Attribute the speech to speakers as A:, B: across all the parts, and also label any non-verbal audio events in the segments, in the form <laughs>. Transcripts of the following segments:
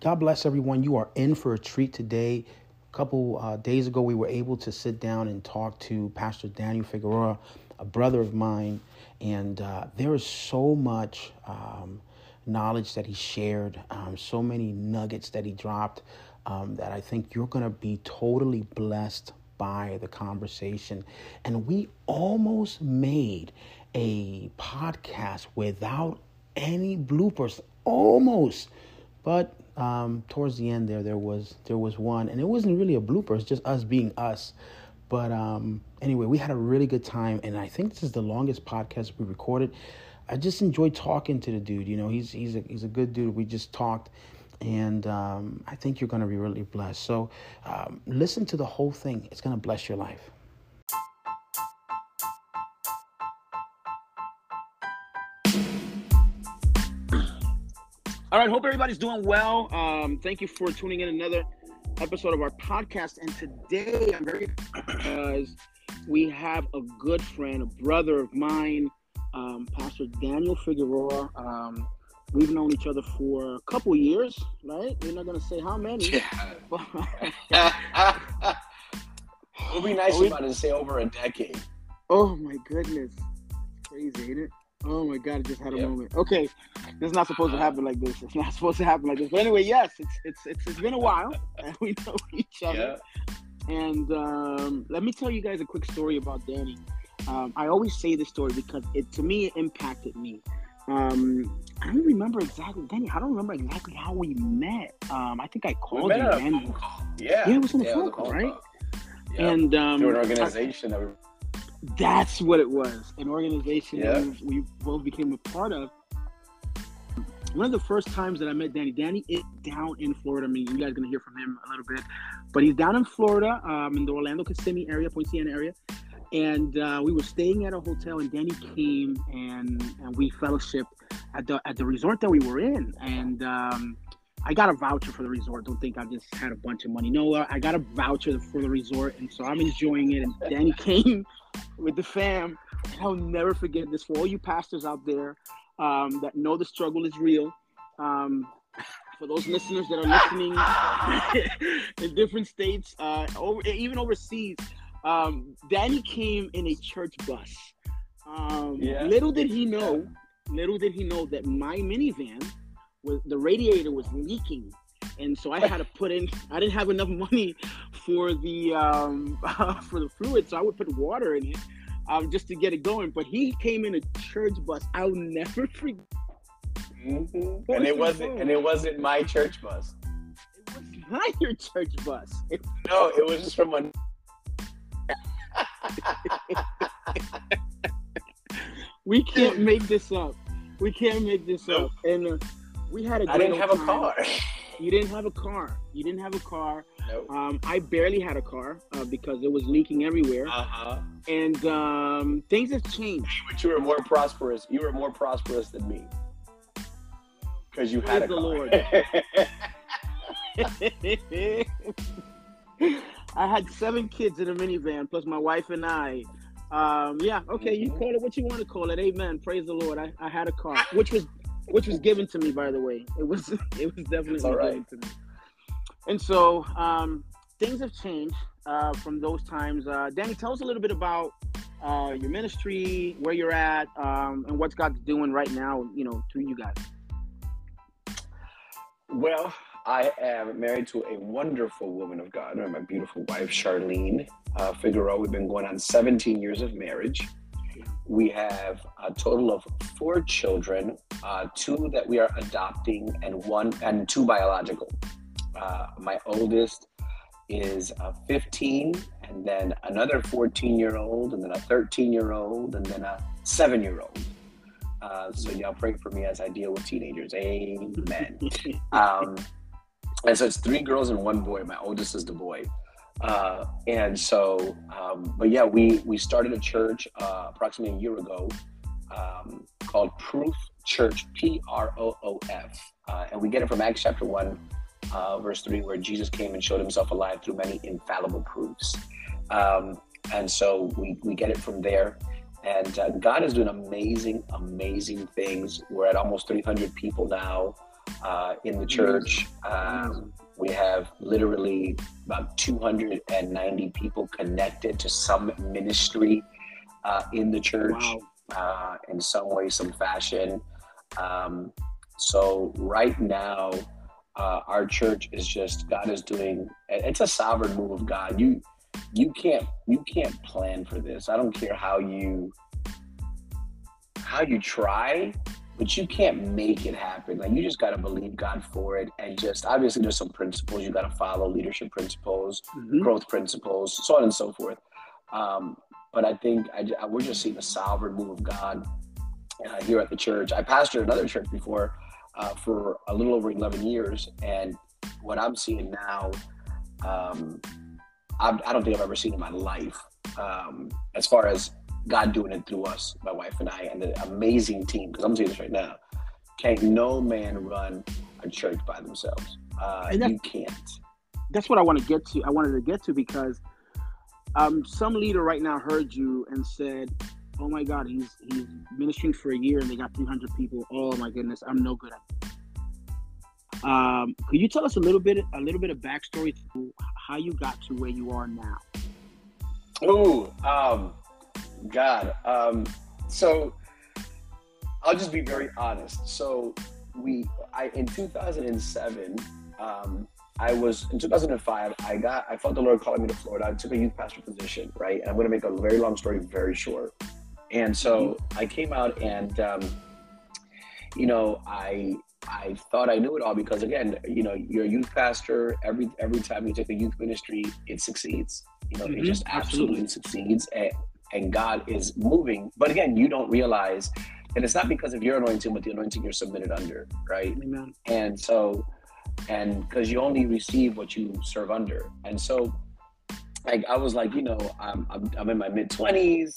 A: God bless everyone. You are in for a treat today. A couple uh, days ago, we were able to sit down and talk to Pastor Daniel Figueroa, a brother of mine, and uh, there is so much um, knowledge that he shared, um, so many nuggets that he dropped um, that I think you're going to be totally blessed by the conversation. And we almost made a podcast without any bloopers, almost. But um, towards the end there, there was there was one, and it wasn't really a blooper. It's just us being us. But um, anyway, we had a really good time, and I think this is the longest podcast we recorded. I just enjoyed talking to the dude. You know, he's he's a he's a good dude. We just talked, and um, I think you're going to be really blessed. So um, listen to the whole thing. It's going to bless your life. All right, hope everybody's doing well. Um, thank you for tuning in another episode of our podcast. And today I'm very <coughs> because we have a good friend, a brother of mine, um, Pastor Daniel Figueroa. Um, we've known each other for a couple years, right? We're not gonna say how many.
B: Yeah. <laughs> it would be nice we, about to say over a decade.
A: Oh my goodness, crazy, ain't it? Oh my god, I just had a yep. moment. Okay, this is not supposed to uh-huh. happen like this. It's not <laughs> supposed to happen like this. But anyway, yes, it's it's it's, it's been a while, <laughs> and we know <laughs> each other. Yeah. And um, let me tell you guys a quick story about Danny. Um, I always say this story because it to me it impacted me. Um, I don't remember exactly, Danny. I don't remember exactly how we met. Um, I think I called you.
B: Yeah,
A: yeah, it was on the yeah, phone call, right?
B: Yep. And um, through an organization. I,
A: that's what it was. An organization yeah. that we, both became a part of. One of the first times that I met Danny, Danny is down in Florida. I mean, you guys are gonna hear from him a little bit, but he's down in Florida, um, in the Orlando Kissimmee area, Poinciana area, and uh, we were staying at a hotel, and Danny came and and we fellowship at the at the resort that we were in, and um, I got a voucher for the resort. Don't think I just had a bunch of money. No, I got a voucher for the resort, and so I'm enjoying it. And Danny <laughs> came with the fam. And I'll never forget this for all you pastors out there um, that know the struggle is real. Um, for those listeners that are listening <laughs> in different states, uh, over, even overseas, um, Danny came in a church bus. Um, yeah. Little did he know, little did he know that my minivan was the radiator was leaking and so I had to put in. I didn't have enough money for the um, <laughs> for the fluid, so I would put water in it um, just to get it going. But he came in a church bus. I'll never <laughs> forget.
B: Mm-hmm. And it wasn't. And it wasn't my church bus.
A: It was not your church bus.
B: It, no, it was just from a. <laughs>
A: we can't make this up. We can't make this up. And uh, we had a.
B: I didn't have time. a car.
A: You didn't have a car. You didn't have a car.
B: Nope.
A: Um, I barely had a car uh, because it was leaking everywhere.
B: Uh-huh.
A: And um, things have changed.
B: But you were more prosperous. You were more prosperous than me because you Praise had a
A: the
B: car.
A: Lord. <laughs> I had seven kids in a minivan, plus my wife and I. Um, yeah, okay, you mm-hmm. call it what you want to call it. Amen. Praise the Lord. I, I had a car, which was which was given to me, by the way. It was <laughs> it was definitely given to me. And so um, things have changed uh, from those times. Uh, Danny, tell us a little bit about uh, your ministry, where you're at, um, and what God's doing right now. You know, through you guys.
B: Well, I am married to a wonderful woman of God, my beautiful wife, Charlene uh, Figueroa. We've been going on 17 years of marriage. We have a total of four children, uh, two that we are adopting, and one and two biological. Uh, my oldest is uh, 15, and then another 14 year old, and then a 13 year old, and then a seven year old. Uh, so y'all pray for me as I deal with teenagers. Amen. <laughs> um, and so it's three girls and one boy. My oldest is the boy. Uh, and so, um, but yeah, we we started a church uh, approximately a year ago um, called Proof Church, P R O O F, uh, and we get it from Acts chapter one, uh, verse three, where Jesus came and showed Himself alive through many infallible proofs. Um, and so we we get it from there. And uh, God is doing amazing, amazing things. We're at almost 300 people now. Uh, in the church. Um, we have literally about 290 people connected to some ministry uh, in the church wow. uh, in some way, some fashion. Um, so right now, uh, our church is just God is doing. It's a sovereign move of God. You you can't you can't plan for this. I don't care how you how you try, but you can't make it happen. Like you just got to believe God for it, and just obviously there's some principles you got to follow, leadership principles, mm-hmm. growth principles, so on and so forth. Um, but I think I, I, we're just seeing a sovereign move of God uh, here at the church. I pastored another church before uh, for a little over 11 years, and what I'm seeing now, um, I, I, don't think I've ever seen in my life. Um, as far as God doing it through us, my wife and I, and the amazing team. Because I'm saying this right now, can't no man run a church by themselves. Uh, you can't.
A: That's what I want to get to. I wanted to get to because um, some leader right now heard you and said, "Oh my God, he's he's ministering for a year and they got 300 people. Oh my goodness, I'm no good at." It. Um, could you tell us a little bit a little bit of backstory to how you got to where you are now?
B: Oh, um, God. Um, so I'll just be very honest. So we, I in 2007, um, I was in 2005. I got, I felt the Lord calling me to Florida. I took a youth pastor position, right? And I'm going to make a very long story very short. And so mm-hmm. I came out and, um, you know, I I thought I knew it all because again, you know, you're a youth pastor. Every every time you take a youth ministry, it succeeds. You know, mm-hmm. it just absolutely, absolutely succeeds. And, and God is moving. But again, you don't realize, and it's not because of your anointing, but the anointing you're submitted under, right? Amen. And so, and because you only receive what you serve under. And so, like, I was like, you know, I'm, I'm, I'm in my mid 20s,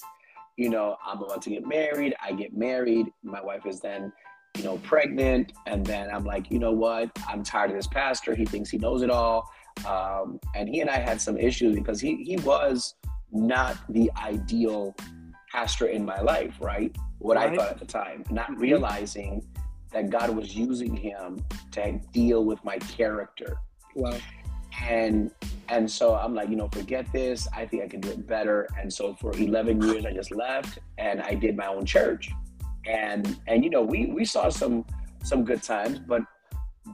B: you know, I'm about to get married. I get married. My wife is then, you know, pregnant. And then I'm like, you know what? I'm tired of this pastor. He thinks he knows it all. Um, and he and I had some issues because he, he was, not the ideal pastor in my life, right? What right. I thought at the time, not mm-hmm. realizing that God was using him to deal with my character. Wow. And and so I'm like, you know, forget this. I think I can do it better. And so for 11 years, I just left and I did my own church. And and you know, we we saw some some good times, but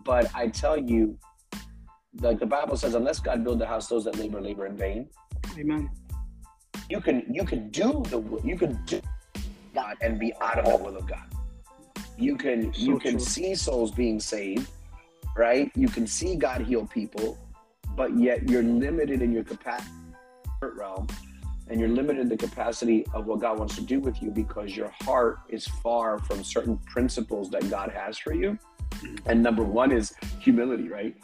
B: but I tell you, like the Bible says, unless God build the house, those that labor labor in vain.
A: Amen
B: you can you can do the you can do God and be out of the will of God. You can so you can true. see souls being saved, right? You can see God heal people, but yet you're limited in your capacity realm and you're limited in the capacity of what God wants to do with you because your heart is far from certain principles that God has for you. Mm-hmm. And number one is humility, right?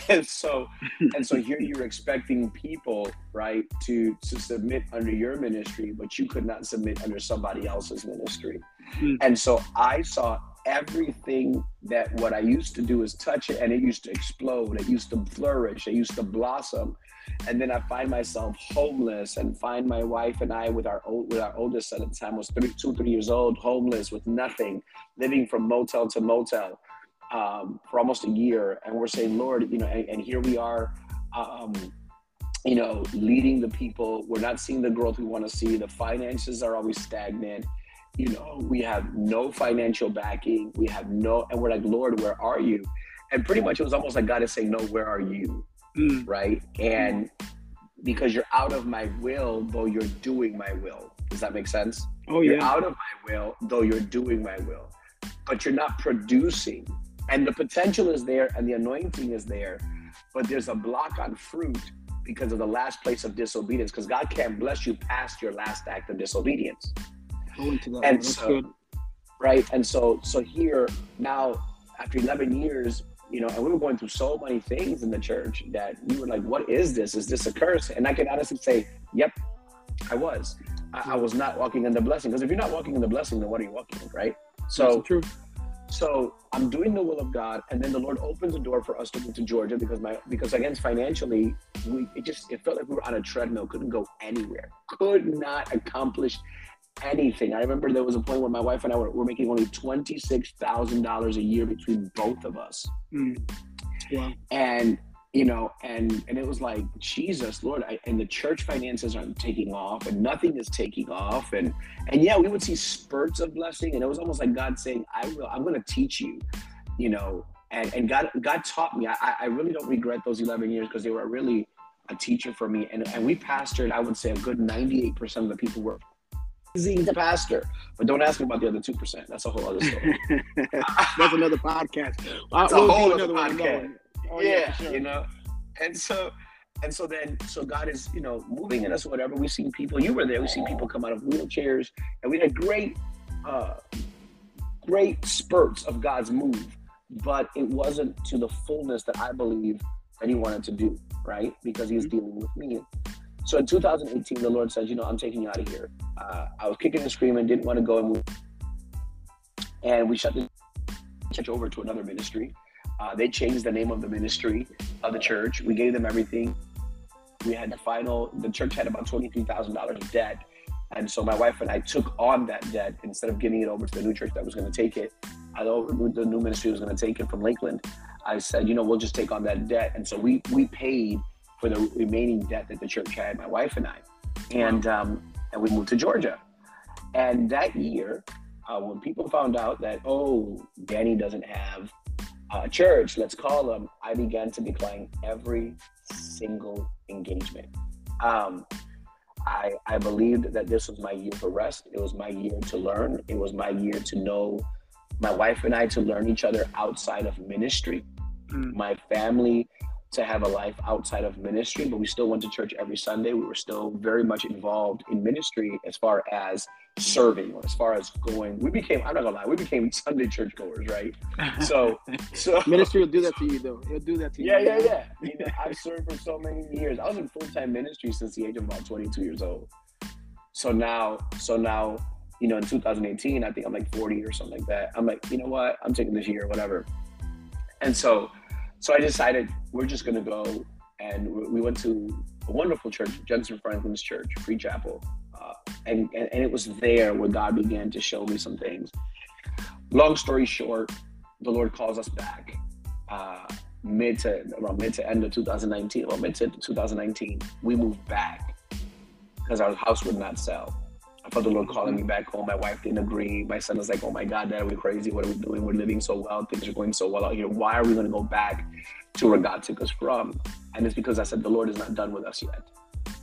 B: <laughs> and so and so here you're expecting people right to to submit under your ministry but you could not submit under somebody else's ministry. Mm. and so i saw everything that what i used to do is touch it and it used to explode. It used to flourish. It used to blossom. And then i find myself homeless and find my wife and i with our old with our oldest son at the time was three, two three years old homeless with nothing living from motel to motel um, for almost a year, and we're saying, Lord, you know, and, and here we are, um, you know, leading the people. We're not seeing the growth we want to see. The finances are always stagnant. You know, we have no financial backing. We have no, and we're like, Lord, where are you? And pretty much it was almost like God is saying, No, where are you? Mm. Right? And because you're out of my will, though you're doing my will. Does that make sense? Oh, yeah. You're out of my will, though you're doing my will. But you're not producing and the potential is there and the anointing is there but there's a block on fruit because of the last place of disobedience because god can't bless you past your last act of disobedience. And so, good. right? And so so here now after 11 years you know and we were going through so many things in the church that we were like what is this? Is this a curse? And i can honestly say yep i was. I, I was not walking in the blessing. Because if you're not walking in the blessing then what are you walking in right? So true so I'm doing the will of God, and then the Lord opens the door for us to move to Georgia because my because again financially, we it just it felt like we were on a treadmill, couldn't go anywhere, could not accomplish anything. I remember there was a point where my wife and I were, were making only twenty six thousand dollars a year between both of us. Mm. Yeah. And you know, and and it was like Jesus, Lord, I, and the church finances aren't taking off, and nothing is taking off, and and yeah, we would see spurts of blessing, and it was almost like God saying, "I will, I'm going to teach you," you know, and and God God taught me. I I really don't regret those 11 years because they were really a teacher for me, and and we pastored. I would say a good 98 percent of the people were amazing to pastor. But don't ask me about the other two percent. That's a whole other story. <laughs>
A: That's another podcast.
B: That's a whole other podcast. Oh, yeah, yeah sure. you know. And so and so then so God is, you know, moving in us whatever. We've seen people, you were there, we've seen people come out of wheelchairs, and we had great uh great spurts of God's move, but it wasn't to the fullness that I believe that he wanted to do, right? Because he was mm-hmm. dealing with me. So in 2018, the Lord says, you know, I'm taking you out of here. Uh, I was kicking and screaming, didn't want to go and move. And we shut the church over to another ministry. Uh, they changed the name of the ministry of the church. We gave them everything. We had the final, the church had about $23,000 of debt. And so my wife and I took on that debt instead of giving it over to the new church that was going to take it. I know the new ministry was going to take it from Lakeland. I said, you know, we'll just take on that debt. And so we we paid for the remaining debt that the church had, my wife and I, and um, and we moved to Georgia. And that year, uh, when people found out that oh, Danny doesn't have uh, church, let's call them, I began to decline every single engagement. Um, I, I believed that this was my year for rest. It was my year to learn. It was my year to know my wife and I to learn each other outside of ministry. Mm. My family to have a life outside of ministry, but we still went to church every Sunday. We were still very much involved in ministry as far as serving or as far as going. We became, I'm not gonna lie, we became Sunday church goers, right? So, <laughs> so
A: ministry will do that to you though. It'll do that to
B: you. Yeah, yeah, yeah. You know, I've served for so many years. I was in full time ministry since the age of about 22 years old. So now, so now, you know, in 2018, I think I'm like 40 or something like that. I'm like, you know what? I'm taking this year, whatever. And so so I decided we're just going to go, and we went to a wonderful church, Jentezen Franklin's Church, Free Chapel, uh, and, and and it was there where God began to show me some things. Long story short, the Lord calls us back. Uh, mid to around mid to end of 2019, well, mid to 2019, we moved back because our house would not sell. I felt the Lord calling me back home. My wife didn't agree. My son was like, "Oh my God, Dad, we're crazy. What are we doing? We're living so well. Things are going so well out here. Why are we going to go back to where God took us from?" And it's because I said the Lord is not done with us yet.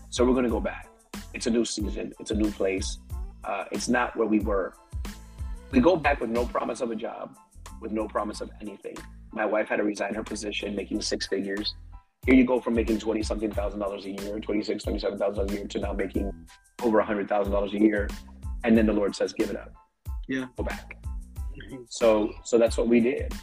B: So we're going to go back. It's a new season. It's a new place. Uh, it's not where we were. We go back with no promise of a job, with no promise of anything. My wife had to resign her position, making six figures. Here you go from making 20 something thousand dollars a year, 26, 27,000 a year to now making over a hundred thousand dollars a year, and then the Lord says, "Give it up."
A: Yeah,
B: go back. So, so that's what we did.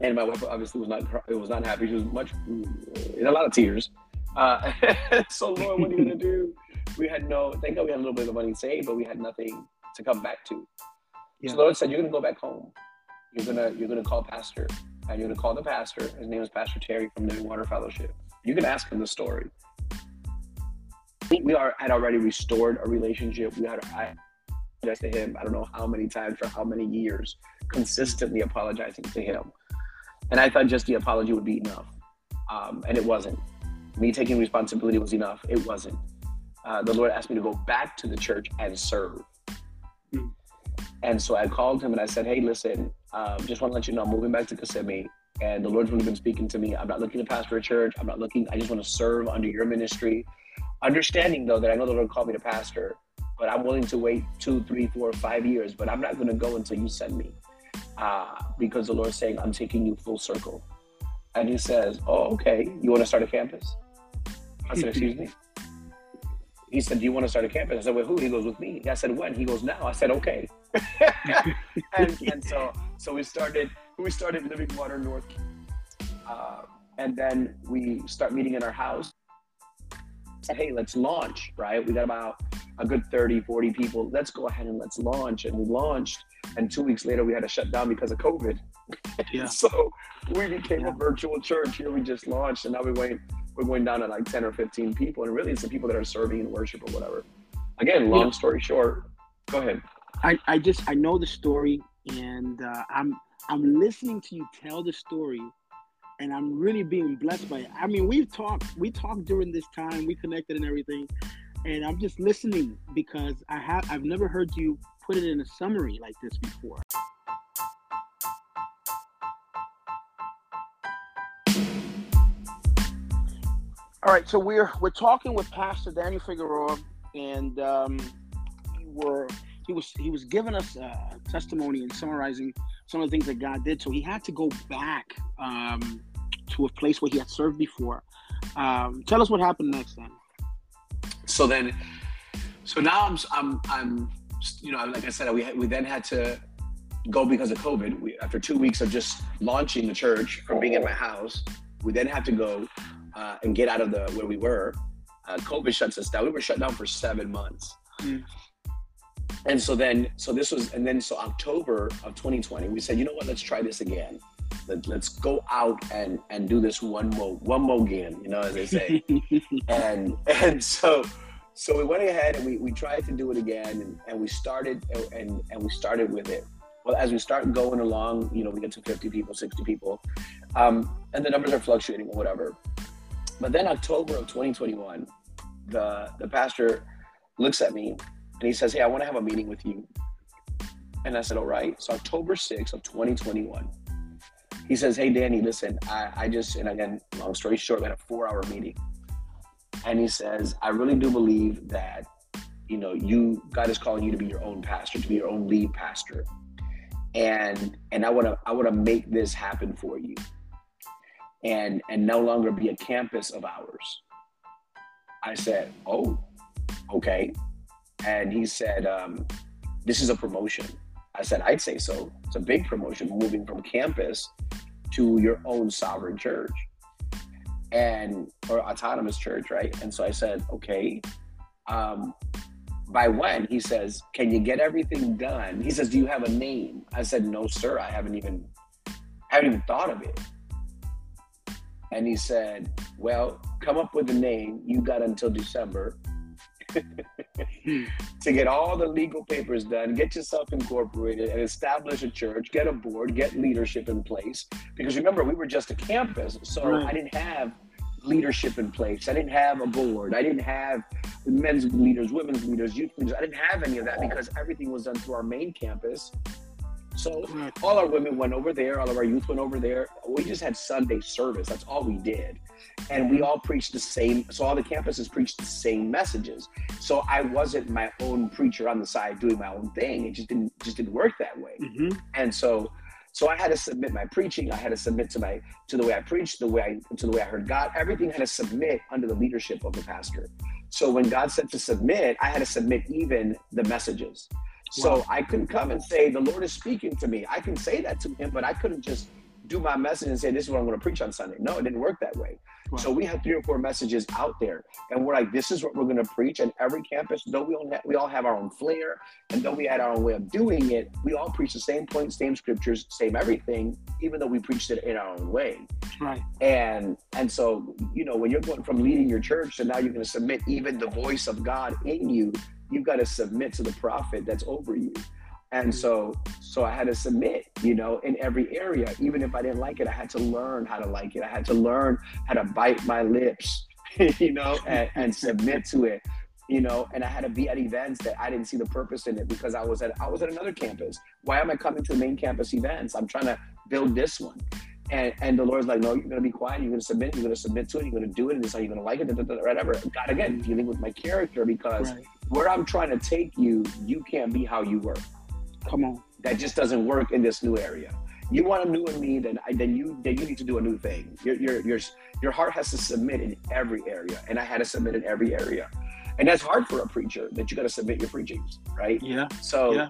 B: And my wife obviously was not it was not happy. She was much in a lot of tears. Uh, <laughs> so, Lord, what are you gonna do? <laughs> We had no. Thank God we had a little bit of money saved, but we had nothing to come back to. Yeah. So the Lord said, "You're gonna go back home. You're gonna you're gonna call pastor, and you're gonna call the pastor. His name is Pastor Terry from Living Water Fellowship. You can ask him the story we are had already restored a relationship. We had I apologized to him. I don't know how many times for how many years, consistently apologizing to him. And I thought just the apology would be enough, um, and it wasn't. Me taking responsibility was enough. It wasn't. Uh, the Lord asked me to go back to the church and serve. Mm. And so I called him and I said, "Hey, listen, um, just want to let you know I'm moving back to Kissimmee, and the Lord's really been speaking to me. I'm not looking to pastor a church. I'm not looking. I just want to serve under your ministry. Understanding though that I know the Lord called me to pastor, but I'm willing to wait two, three, four, five years, but I'm not going to go until you send me. Uh, because the Lord's saying, I'm taking you full circle. And he says, Oh, okay. You want to start a campus? I said, <laughs> Excuse me. He said, Do you want to start a campus? I said, With who? He goes, With me. I said, When? He goes, Now. I said, Okay. <laughs> and, and so so we started we started Living Water North. Uh, and then we start meeting in our house said, hey, let's launch, right? We got about a good 30, 40 people. Let's go ahead and let's launch. And we launched. And two weeks later, we had to shut down because of COVID. Yeah. <laughs> so we became yeah. a virtual church. Here we just launched. And now we're going, we're going down to like 10 or 15 people. And really, it's the people that are serving in worship or whatever. Again, long yeah. story short, Go ahead.
A: I, I just I know the story, and uh, I'm I'm listening to you tell the story, and I'm really being blessed by it. I mean, we've talked we talked during this time, we connected and everything, and I'm just listening because I have I've never heard you put it in a summary like this before. All right, so we're we're talking with Pastor Daniel Figueroa, and um, we're he was he was giving us a testimony and summarizing some of the things that God did. So he had to go back um, to a place where he had served before. Um, tell us what happened next then.
B: So then, so now I'm I'm I'm you know like I said we we then had to go because of COVID. We, after two weeks of just launching the church from being in my house, we then had to go uh, and get out of the where we were. Uh, COVID shuts us down. We were shut down for seven months. Mm. And so then, so this was, and then so October of 2020, we said, you know what, let's try this again. Let, us go out and and do this one more one more again, you know, as they say. <laughs> and and so so we went ahead and we, we tried to do it again and, and we started and and we started with it. Well, as we start going along, you know, we get to 50 people, 60 people, um, and the numbers are fluctuating or whatever. But then October of 2021, the the pastor looks at me and he says, Hey, I want to have a meeting with you. And I said, All right. So October 6th of 2021, he says, Hey, Danny, listen, I, I just, and again, long story short, we had a four hour meeting. And he says, I really do believe that, you know, you, God is calling you to be your own pastor, to be your own lead pastor. And, and I want to, I want to make this happen for you and, and no longer be a campus of ours. I said, Oh, okay and he said, um, "This is a promotion." I said, "I'd say so. It's a big promotion, moving from campus to your own sovereign church and or autonomous church, right?" And so I said, "Okay." Um, by when he says, "Can you get everything done?" He says, "Do you have a name?" I said, "No, sir. I haven't even haven't even thought of it." And he said, "Well, come up with a name. You got until December." <laughs> to get all the legal papers done, get yourself incorporated, and establish a church, get a board, get leadership in place. Because remember, we were just a campus, so right. I didn't have leadership in place. I didn't have a board. I didn't have men's leaders, women's leaders, youth leaders. I didn't have any of that because everything was done through our main campus. So all our women went over there, all of our youth went over there. We just had Sunday service. That's all we did. And we all preached the same, so all the campuses preached the same messages. So I wasn't my own preacher on the side doing my own thing. It just didn't just didn't work that way. Mm-hmm. And so so I had to submit my preaching. I had to submit to my to the way I preached, the way I to the way I heard God. Everything had to submit under the leadership of the pastor. So when God said to submit, I had to submit even the messages. So I couldn't come and say, the Lord is speaking to me. I can say that to him, but I couldn't just do my message and say, this is what I'm going to preach on Sunday. No, it didn't work that way. So we had three or four messages out there, and we're like, this is what we're going to preach. And every campus, though we all have, we all have our own flair, and though we had our own way of doing it, we all preach the same point, same scriptures, same everything, even though we preached it in our own way.
A: Right.
B: And and so you know when you're going from leading your church to now you're going to submit even the voice of God in you you've got to submit to the prophet that's over you. And mm-hmm. so, so I had to submit, you know, in every area. Even if I didn't like it, I had to learn how to like it. I had to learn how to bite my lips, <laughs> you know, and, and submit to it, you know. And I had to be at events that I didn't see the purpose in it because I was at I was at another campus. Why am I coming to the main campus events? I'm trying to build this one. And, and the Lord's like, no, you're going to be quiet. You're going to submit. You're going to submit to it. You're going to do it. And this is how you're going to like it. Whatever. God, again, dealing with my character because right where I'm trying to take you, you can't be how you were.
A: Come on.
B: That just doesn't work in this new area. You want a new in me, then then you then you need to do a new thing. Your your your your heart has to submit in every area, and I had to submit in every area, and that's hard for a preacher that you got to submit your preachings, right?
A: Yeah.
B: So
A: yeah.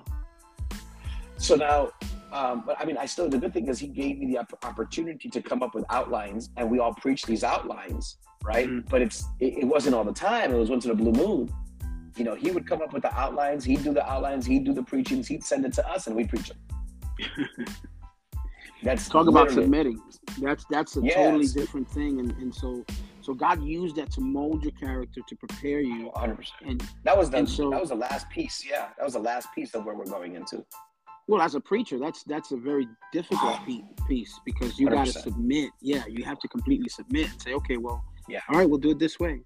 B: So now, um, but I mean, I still the good thing is he gave me the opportunity to come up with outlines, and we all preach these outlines, right? Mm-hmm. But it's it, it wasn't all the time. It was once in a blue moon you know, he would come up with the outlines, he'd do the outlines, he'd do the preachings, he'd send it to us, and we'd preach them. <laughs>
A: that's talk about submitting. That's that's a yes. totally different thing, and and so So God used that to mold your character to prepare you.
B: 100. percent And that was the so, that was the last piece. Yeah, that was the last piece of where we're going into.
A: Well, as a preacher, that's that's a very difficult <sighs> piece because you got to submit. Yeah, you have to completely submit and say, okay, well, yeah, all right, we'll do it this way.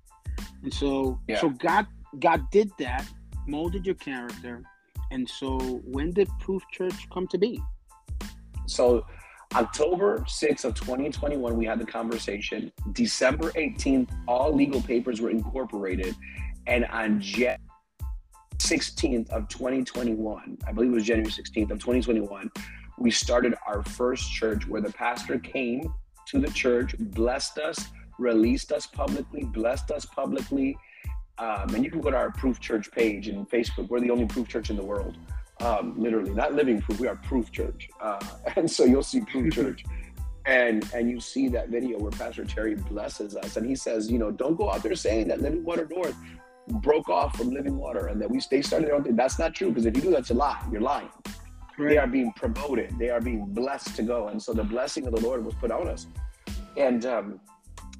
A: And so, yeah. so God God did that, molded your character, and so when did Proof Church come to be?
B: So October 6th of 2021, we had the conversation. December 18th, all legal papers were incorporated. And on January 16th of 2021, I believe it was January 16th of 2021, we started our first church where the pastor came to the church, blessed us, released us publicly, blessed us publicly. Um, and you can go to our Proof Church page in Facebook. We're the only Proof Church in the world um, literally, not living proof. We are proof church, uh, <laughs> and so you'll see proof <laughs> church, and and you see that video where Pastor Terry blesses us, and he says, you know, don't go out there saying that Living Water North broke off from Living Water and that we they started their own thing. That's not true because if you do that's a lie. You're lying. Right. They are being promoted. They are being blessed to go, and so the blessing of the Lord was put on us, and um,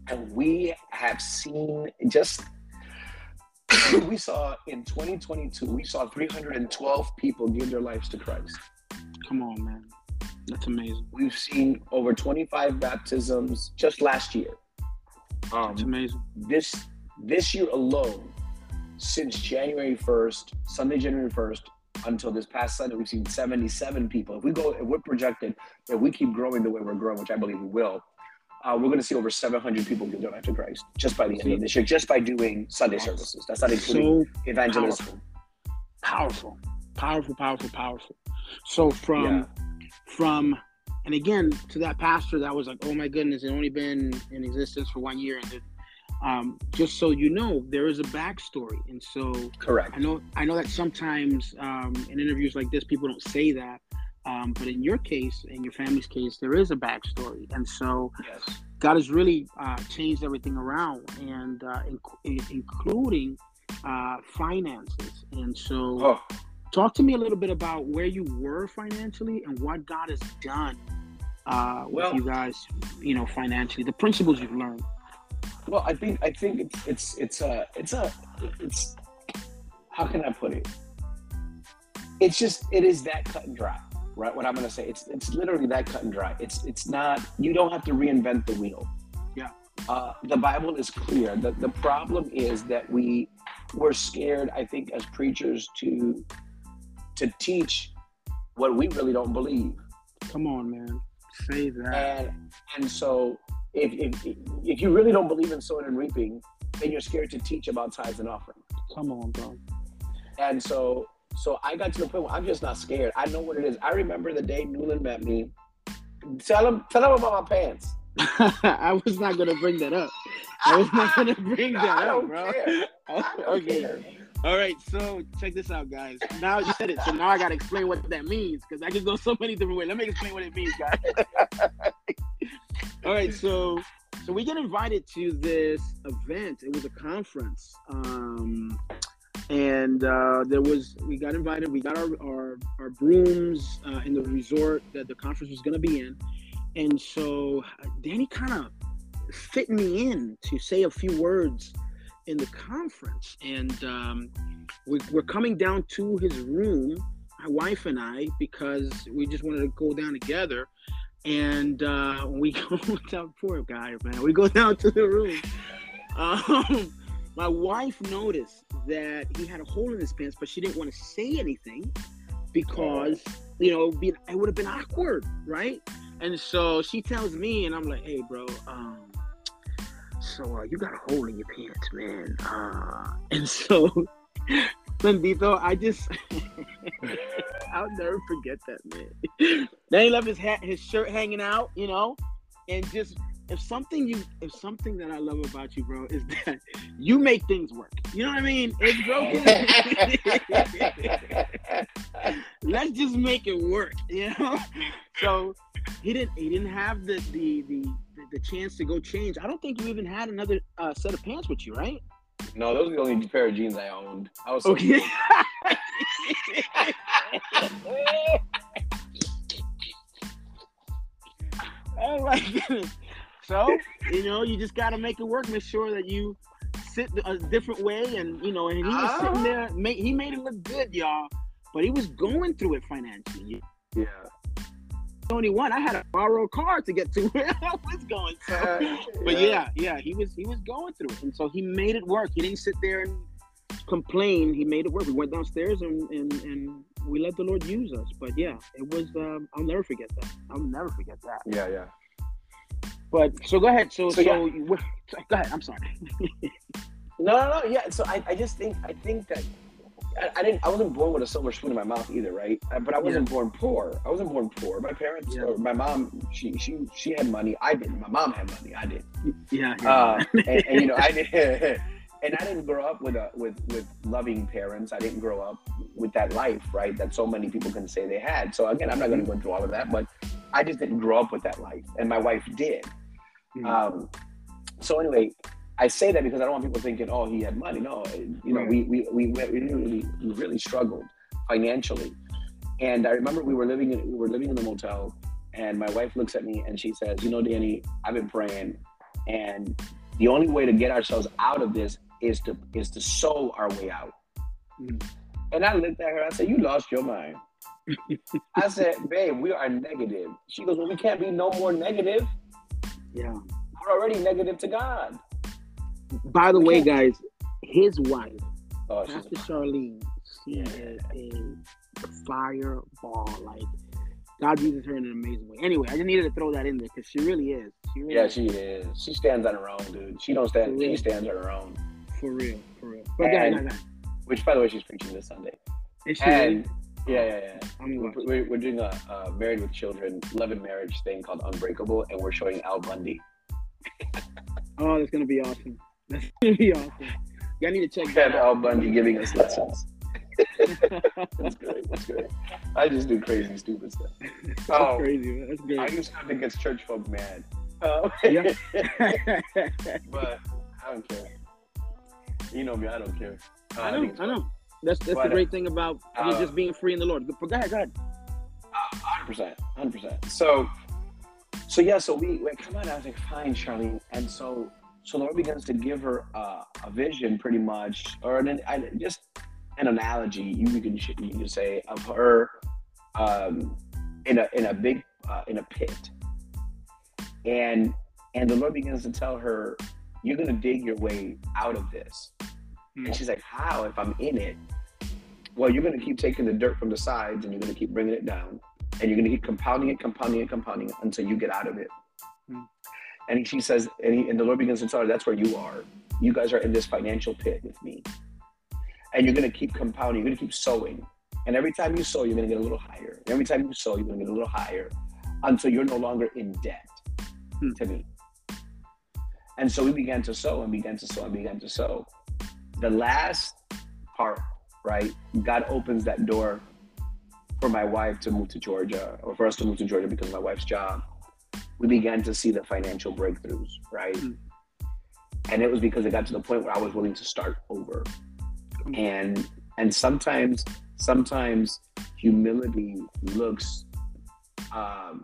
B: and we have seen just <coughs> we saw in 2022, we saw 312 people give their lives to Christ.
A: Come on, man. That's amazing.
B: We've seen over 25 baptisms just last year.
A: Um, That's amazing.
B: This this year alone, since January 1st, Sunday, January 1st, until this past Sunday, we've seen 77 people. If we go, if we're projected, if we keep growing the way we're growing, which I believe we will, uh, we're going to see over 700 people give their life to Christ just by the end of this year, just by doing Sunday services. That's not including so evangelism.
A: Powerful. powerful, powerful, powerful, So from yeah. from and again to that pastor that was like, oh my goodness, it only been in existence for one year, and um, just so you know, there is a backstory, and so
B: correct.
A: I know I know that sometimes um, in interviews like this, people don't say that, um, but in your case, in your family's case, there is a backstory, and so yes. God has really uh, changed everything around, and uh, inc- including uh, finances. And so, oh. talk to me a little bit about where you were financially and what God has done uh, with well, you guys, you know, financially. The principles you've learned.
B: Well, I think I think it's it's it's a it's a it's how can I put it? It's just it is that cut and dry right? What I'm going to say, it's it's literally that cut and dry. It's it's not. You don't have to reinvent the wheel.
A: Yeah.
B: Uh, the Bible is clear. The the problem is that we we're scared. I think as preachers to to teach what we really don't believe.
A: Come on, man. Say that.
B: And and so if if if you really don't believe in sowing and reaping, then you're scared to teach about tithes and offering.
A: Come on, bro.
B: And so so I got to the point where I'm just not scared. I know what it is. I remember the day Newland met me. Tell him, tell him about my pants. <laughs>
A: I was not gonna bring that up. I was not gonna <laughs> bring that up, bro. <laughs> okay. Care. All right, so check this out, guys. Now you said it, so now I gotta explain what that means because I can go so many different ways. Let me explain what it means, guys. All right, so so we get invited to this event. It was a conference. Um, and uh, there was we got invited we got our our, our brooms uh, in the resort that the conference was going to be in and so danny kind of fit me in to say a few words in the conference and um, we, we're coming down to his room my wife and i because we just wanted to go down together and uh, we <laughs> go down poor guy man we go down to the room um, my wife noticed that he had a hole in his pants, but she didn't want to say anything because you know be, it would have been awkward, right? And so she tells me, and I'm like, "Hey, bro, um, so uh, you got a hole in your pants, man." Uh, and so, <laughs> Bendito, I just <laughs> I'll never forget that, man. then he left his hat, his shirt hanging out, you know, and just if something you if something that I love about you, bro, is that you make things work. You know what I mean? It's broken. <laughs> Let's just make it work. You know. So he didn't he didn't have the the the the chance to go change. I don't think you even had another uh, set of pants with you, right?
B: No, those are the only pair of jeans I owned. I was so okay. <laughs>
A: oh my goodness. So you know, you just got to make it work. Make sure that you sit a different way, and you know, and he was sitting ah. there. he made it look good, y'all, but he was going through it financially.
B: Yeah.
A: Only one. I had to borrow a car to get to <laughs> where I was going. So, <laughs> yeah. but yeah, yeah, he was he was going through it, and so he made it work. He didn't sit there and complain. He made it work. We went downstairs and and, and we let the Lord use us. But yeah, it was. Um, I'll never forget that. I'll never forget that.
B: Yeah, yeah.
A: But so go ahead. So so, so yeah. <laughs> go ahead. I'm sorry.
B: no, no, no. Yeah. So I, I just think I think that I, I, didn't I wasn't born with a silver spoon in my mouth either, right? But I wasn't yeah. born poor. I wasn't born poor. My parents, yeah. my mom, she she she had money. I didn't. My mom had money. I didn't.
A: Yeah. yeah. Uh, <laughs>
B: and, and, you know I did. <laughs> and I didn't grow up with a with with loving parents. I didn't grow up with that life, right? That so many people can say they had. So again, I'm not going to go into all of that, but I just didn't grow up with that life, and my wife did. Mm-hmm. Um, so anyway, I say that because I don't want people thinking, oh, he had money. No, you know, we, we, we, we, really, we really struggled financially. And I remember we were living in, we were living in the motel and my wife looks at me and she says, you know, Danny, I've been praying and the only way to get ourselves out of this is to, is to sow our way out. Mm. And I looked at her, I said, you lost your mind. <laughs> I said, babe, we are negative. She goes, well, we can't be no more negative.
A: Yeah.
B: We're already negative to God.
A: By the way, guys, his wife, oh, Pastor Charlene, she yeah. is a fireball. Like God uses her in an amazing way. Anyway, I just needed to throw that in there because she really is.
B: She really yeah, is. she is. She stands on her own, dude. She don't stand. She stands on her own.
A: For real, for real. But and,
B: which, by the way, she's preaching this Sunday.
A: Is she and, really?
B: Yeah, yeah, yeah. We're, we're, doing a, a, married with children, love and marriage thing called Unbreakable, and we're showing Al Bundy. <laughs>
A: oh, that's gonna be awesome. That's <laughs> gonna be awesome. Y'all need to check that
B: out. Al Bundy giving us lessons. <laughs> that's great. That's great. I just do crazy, stupid stuff. <laughs>
A: That's oh, crazy. Man. That's great. I
B: just have to get church folk mad. Uh, yeah. but I don't care. You know me. I don't care.
A: Uh, I know. I, I know. That's that's but, the great thing about uh, just being free in the Lord. But go ahead. Go ahead.
B: Hundred percent. Hundred percent. So, so yeah. So we, we come on. I was like, fine, Charlene. And so so the Lord begins to give her uh, a vision, pretty much, or an, just an analogy you can you can say of her um, in a in a big uh, in a pit, and and the Lord begins to tell her, "You're gonna dig your way out of this." Mm-hmm. And she's like, "How? If I'm in it?" Well, you're gonna keep taking the dirt from the sides, and you're gonna keep bringing it down, and you're gonna keep compounding it, compounding it, compounding it until you get out of it. Mm-hmm. And she says, and, he, and the Lord begins to tell her, that's where you are. You guys are in this financial pit with me. And you're going to keep compounding, you're going to keep sowing. And every time you sow, you're going to get a little higher. And every time you sow, you're going to get a little higher until you're no longer in debt hmm. to me. And so we began to sow and began to sow and began to sow. The last part, right? God opens that door for my wife to move to Georgia or for us to move to Georgia because of my wife's job we began to see the financial breakthroughs, right? Mm. And it was because it got to the point where I was willing to start over. Mm. And and sometimes sometimes humility looks um,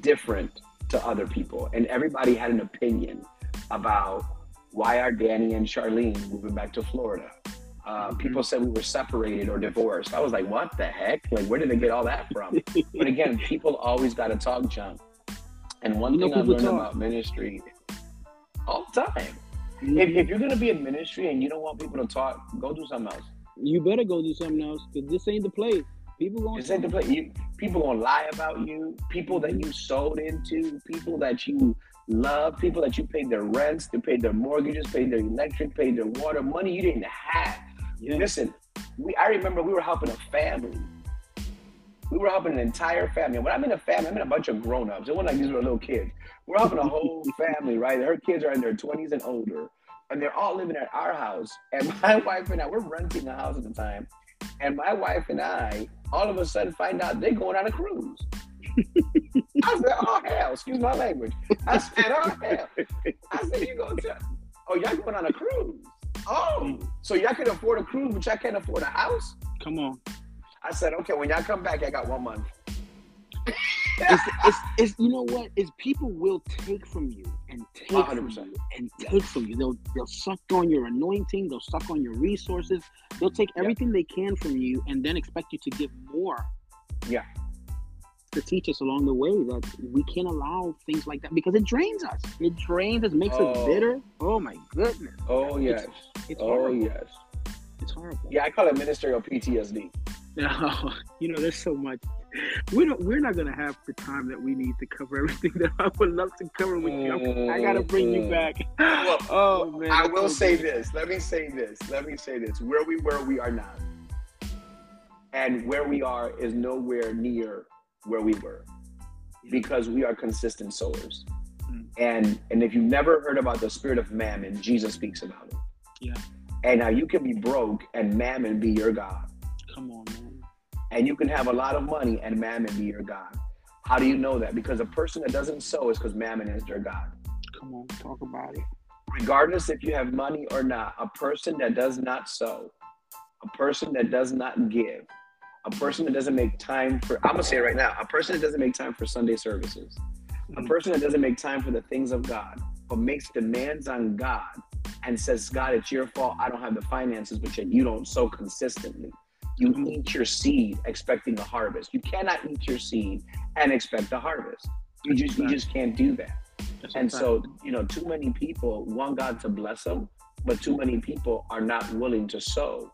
B: different to other people, and everybody had an opinion about why are Danny and Charlene moving back to Florida? Uh, people said we were separated or divorced. I was like, what the heck? Like, where did they get all that from? but again, <laughs> people always got to talk junk. And one you thing I've learned talk. about ministry all the time. Mm-hmm. If, if, you're going to be in ministry and you don't want people to talk, go do something else.
A: You better go do something else because this ain't the place. People going
B: this ain't the place. You, people gonna lie about you. People that you sold into. People that you love. People that you paid their rents, they paid their mortgages, paid their electric, paid their water. Money you didn't have yeah. Listen, we I remember we were helping a family. We were helping an entire family. When I'm in a family, I'm in a bunch of grown-ups. It wasn't like these were little kids. We're helping a whole <laughs> family, right? Her kids are in their 20s and older. And they're all living at our house. And <laughs> my wife and I, we're renting a house at the time. And my wife and I, all of a sudden, find out they're going on a cruise. <laughs> I said, oh, hell, excuse my language. I said, oh, hell. I said, you going to, oh, y'all going on a cruise. Oh, so y'all can afford a cruise, but y'all can't afford a house?
A: Come on.
B: I said, okay, when y'all come back, I got one month.
A: it's, it's, it's, you know what? Is people will take from you and take 100%. from you and take from you. They'll they'll suck on your anointing. They'll suck on your resources. They'll take everything they can from you and then expect you to give more.
B: Yeah.
A: To teach us along the way that we can't allow things like that because it drains us. It drains us, makes oh. us bitter. Oh my goodness.
B: Oh yes. It's, it's oh horrible. yes.
A: It's horrible.
B: Yeah, I call it ministerial PTSD.
A: No, <laughs> you know, there's so much. We don't. We're not gonna have the time that we need to cover everything that I would love to cover with you. I gotta bring you mm-hmm. back. <laughs>
B: Well, oh man! I will say this. Let me say this. Let me say this. Where we were, we are not, and where we are is nowhere near where we were, because we are consistent sowers. Mm. And and if you've never heard about the spirit of mammon, Jesus speaks about it.
A: Yeah.
B: And now you can be broke and mammon be your God.
A: Come on, man.
B: And you can have a lot of money and mammon be your God. How do you know that? Because a person that doesn't sow is because mammon is their God.
A: Come on, talk about it.
B: Regardless if you have money or not, a person that does not sow, a person that does not give, a person that doesn't make time for, I'm going to say it right now, a person that doesn't make time for Sunday services, a person that doesn't make time for the things of God, but makes demands on God and says, God, it's your fault. I don't have the finances, but yet you don't sow consistently. You eat your seed expecting a harvest. You cannot eat your seed and expect a harvest. You just you just can't do that. And so, you know, too many people want God to bless them, but too many people are not willing to sow.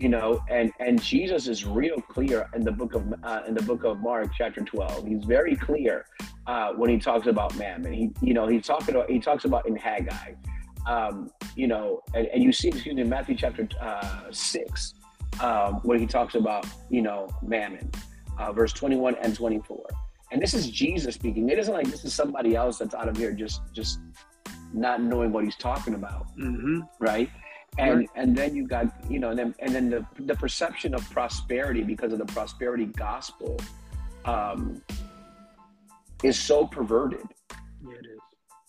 B: You know, and and Jesus is real clear in the book of uh, in the book of Mark, chapter twelve. He's very clear uh, when he talks about mammon. He, you know, he's talking about he talks about in Haggai. Um, you know, and, and you see, excuse me, in Matthew chapter uh, six, um, where he talks about, you know, mammon, uh, verse 21 and 24. And this is Jesus speaking. It isn't like this is somebody else that's out of here just just not knowing what he's talking about,
A: mm-hmm.
B: right? And right. and then you got you know and then and then the the perception of prosperity because of the prosperity gospel um, is so perverted.
A: Yeah, it is.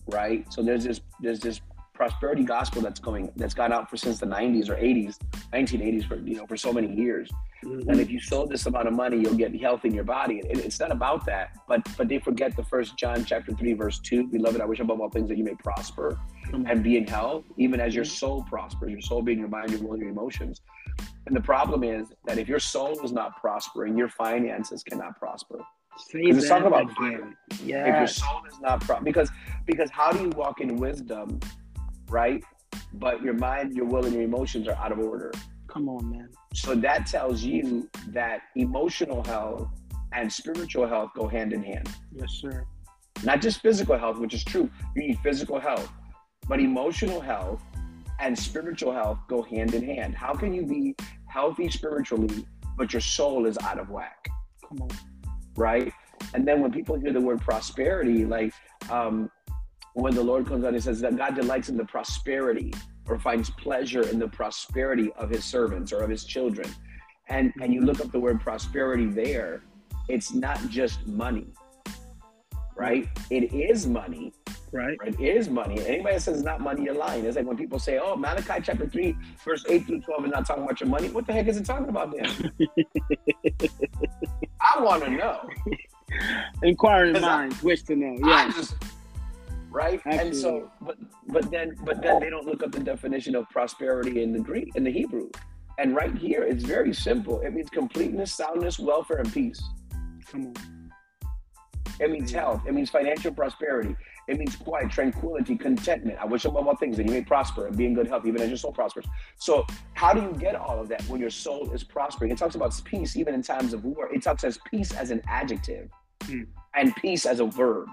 B: Right. So there's this there's this prosperity gospel that's going that's gone out for since the 90s or 80s 1980s for you know for so many years mm-hmm. and if you sold this amount of money you'll get health in your body it, it's not about that but but they forget the first john chapter 3 verse 2 beloved i wish above all things that you may prosper mm-hmm. and be in health even as your mm-hmm. soul prospers your soul being your mind your will your emotions and the problem is that if your soul is not prospering your finances cannot prosper
A: Say it's talking about again.
B: Yeah. If your soul is not pro- because because how do you walk in wisdom right? But your mind, your will, and your emotions are out of order.
A: Come on, man.
B: So that tells you that emotional health and spiritual health go hand in hand.
A: Yes, sir.
B: Not just physical health, which is true. You need physical health, but emotional health and spiritual health go hand in hand. How can you be healthy spiritually, but your soul is out of whack?
A: Come on.
B: Right? And then when people hear the word prosperity, like um, when the Lord comes out and says that God delights in the prosperity or finds pleasure in the prosperity of his servants or of his children. And and you look up the word prosperity there, it's not just money. Right? It is money.
A: Right.
B: It is money. Anybody that says it's not money, you're lying. It's like when people say, oh, Malachi chapter 3, verse 8 through 12 is not talking about your money. What the heck is it talking about then? <laughs> I want to know.
A: Inquiring minds wish to know. Yeah
B: right? Absolutely. And so, but but then but then they don't look up the definition of prosperity in the Greek in the Hebrew. And right here, it's very simple. It means completeness, soundness, welfare, and peace.
A: Come on.
B: It means health. It means financial prosperity. It means quiet, tranquility, contentment. I wish above all things that you may prosper and be in good health, even as your soul prospers. So, how do you get all of that when your soul is prospering? It talks about peace even in times of war. It talks as peace as an adjective hmm. and peace as a verb.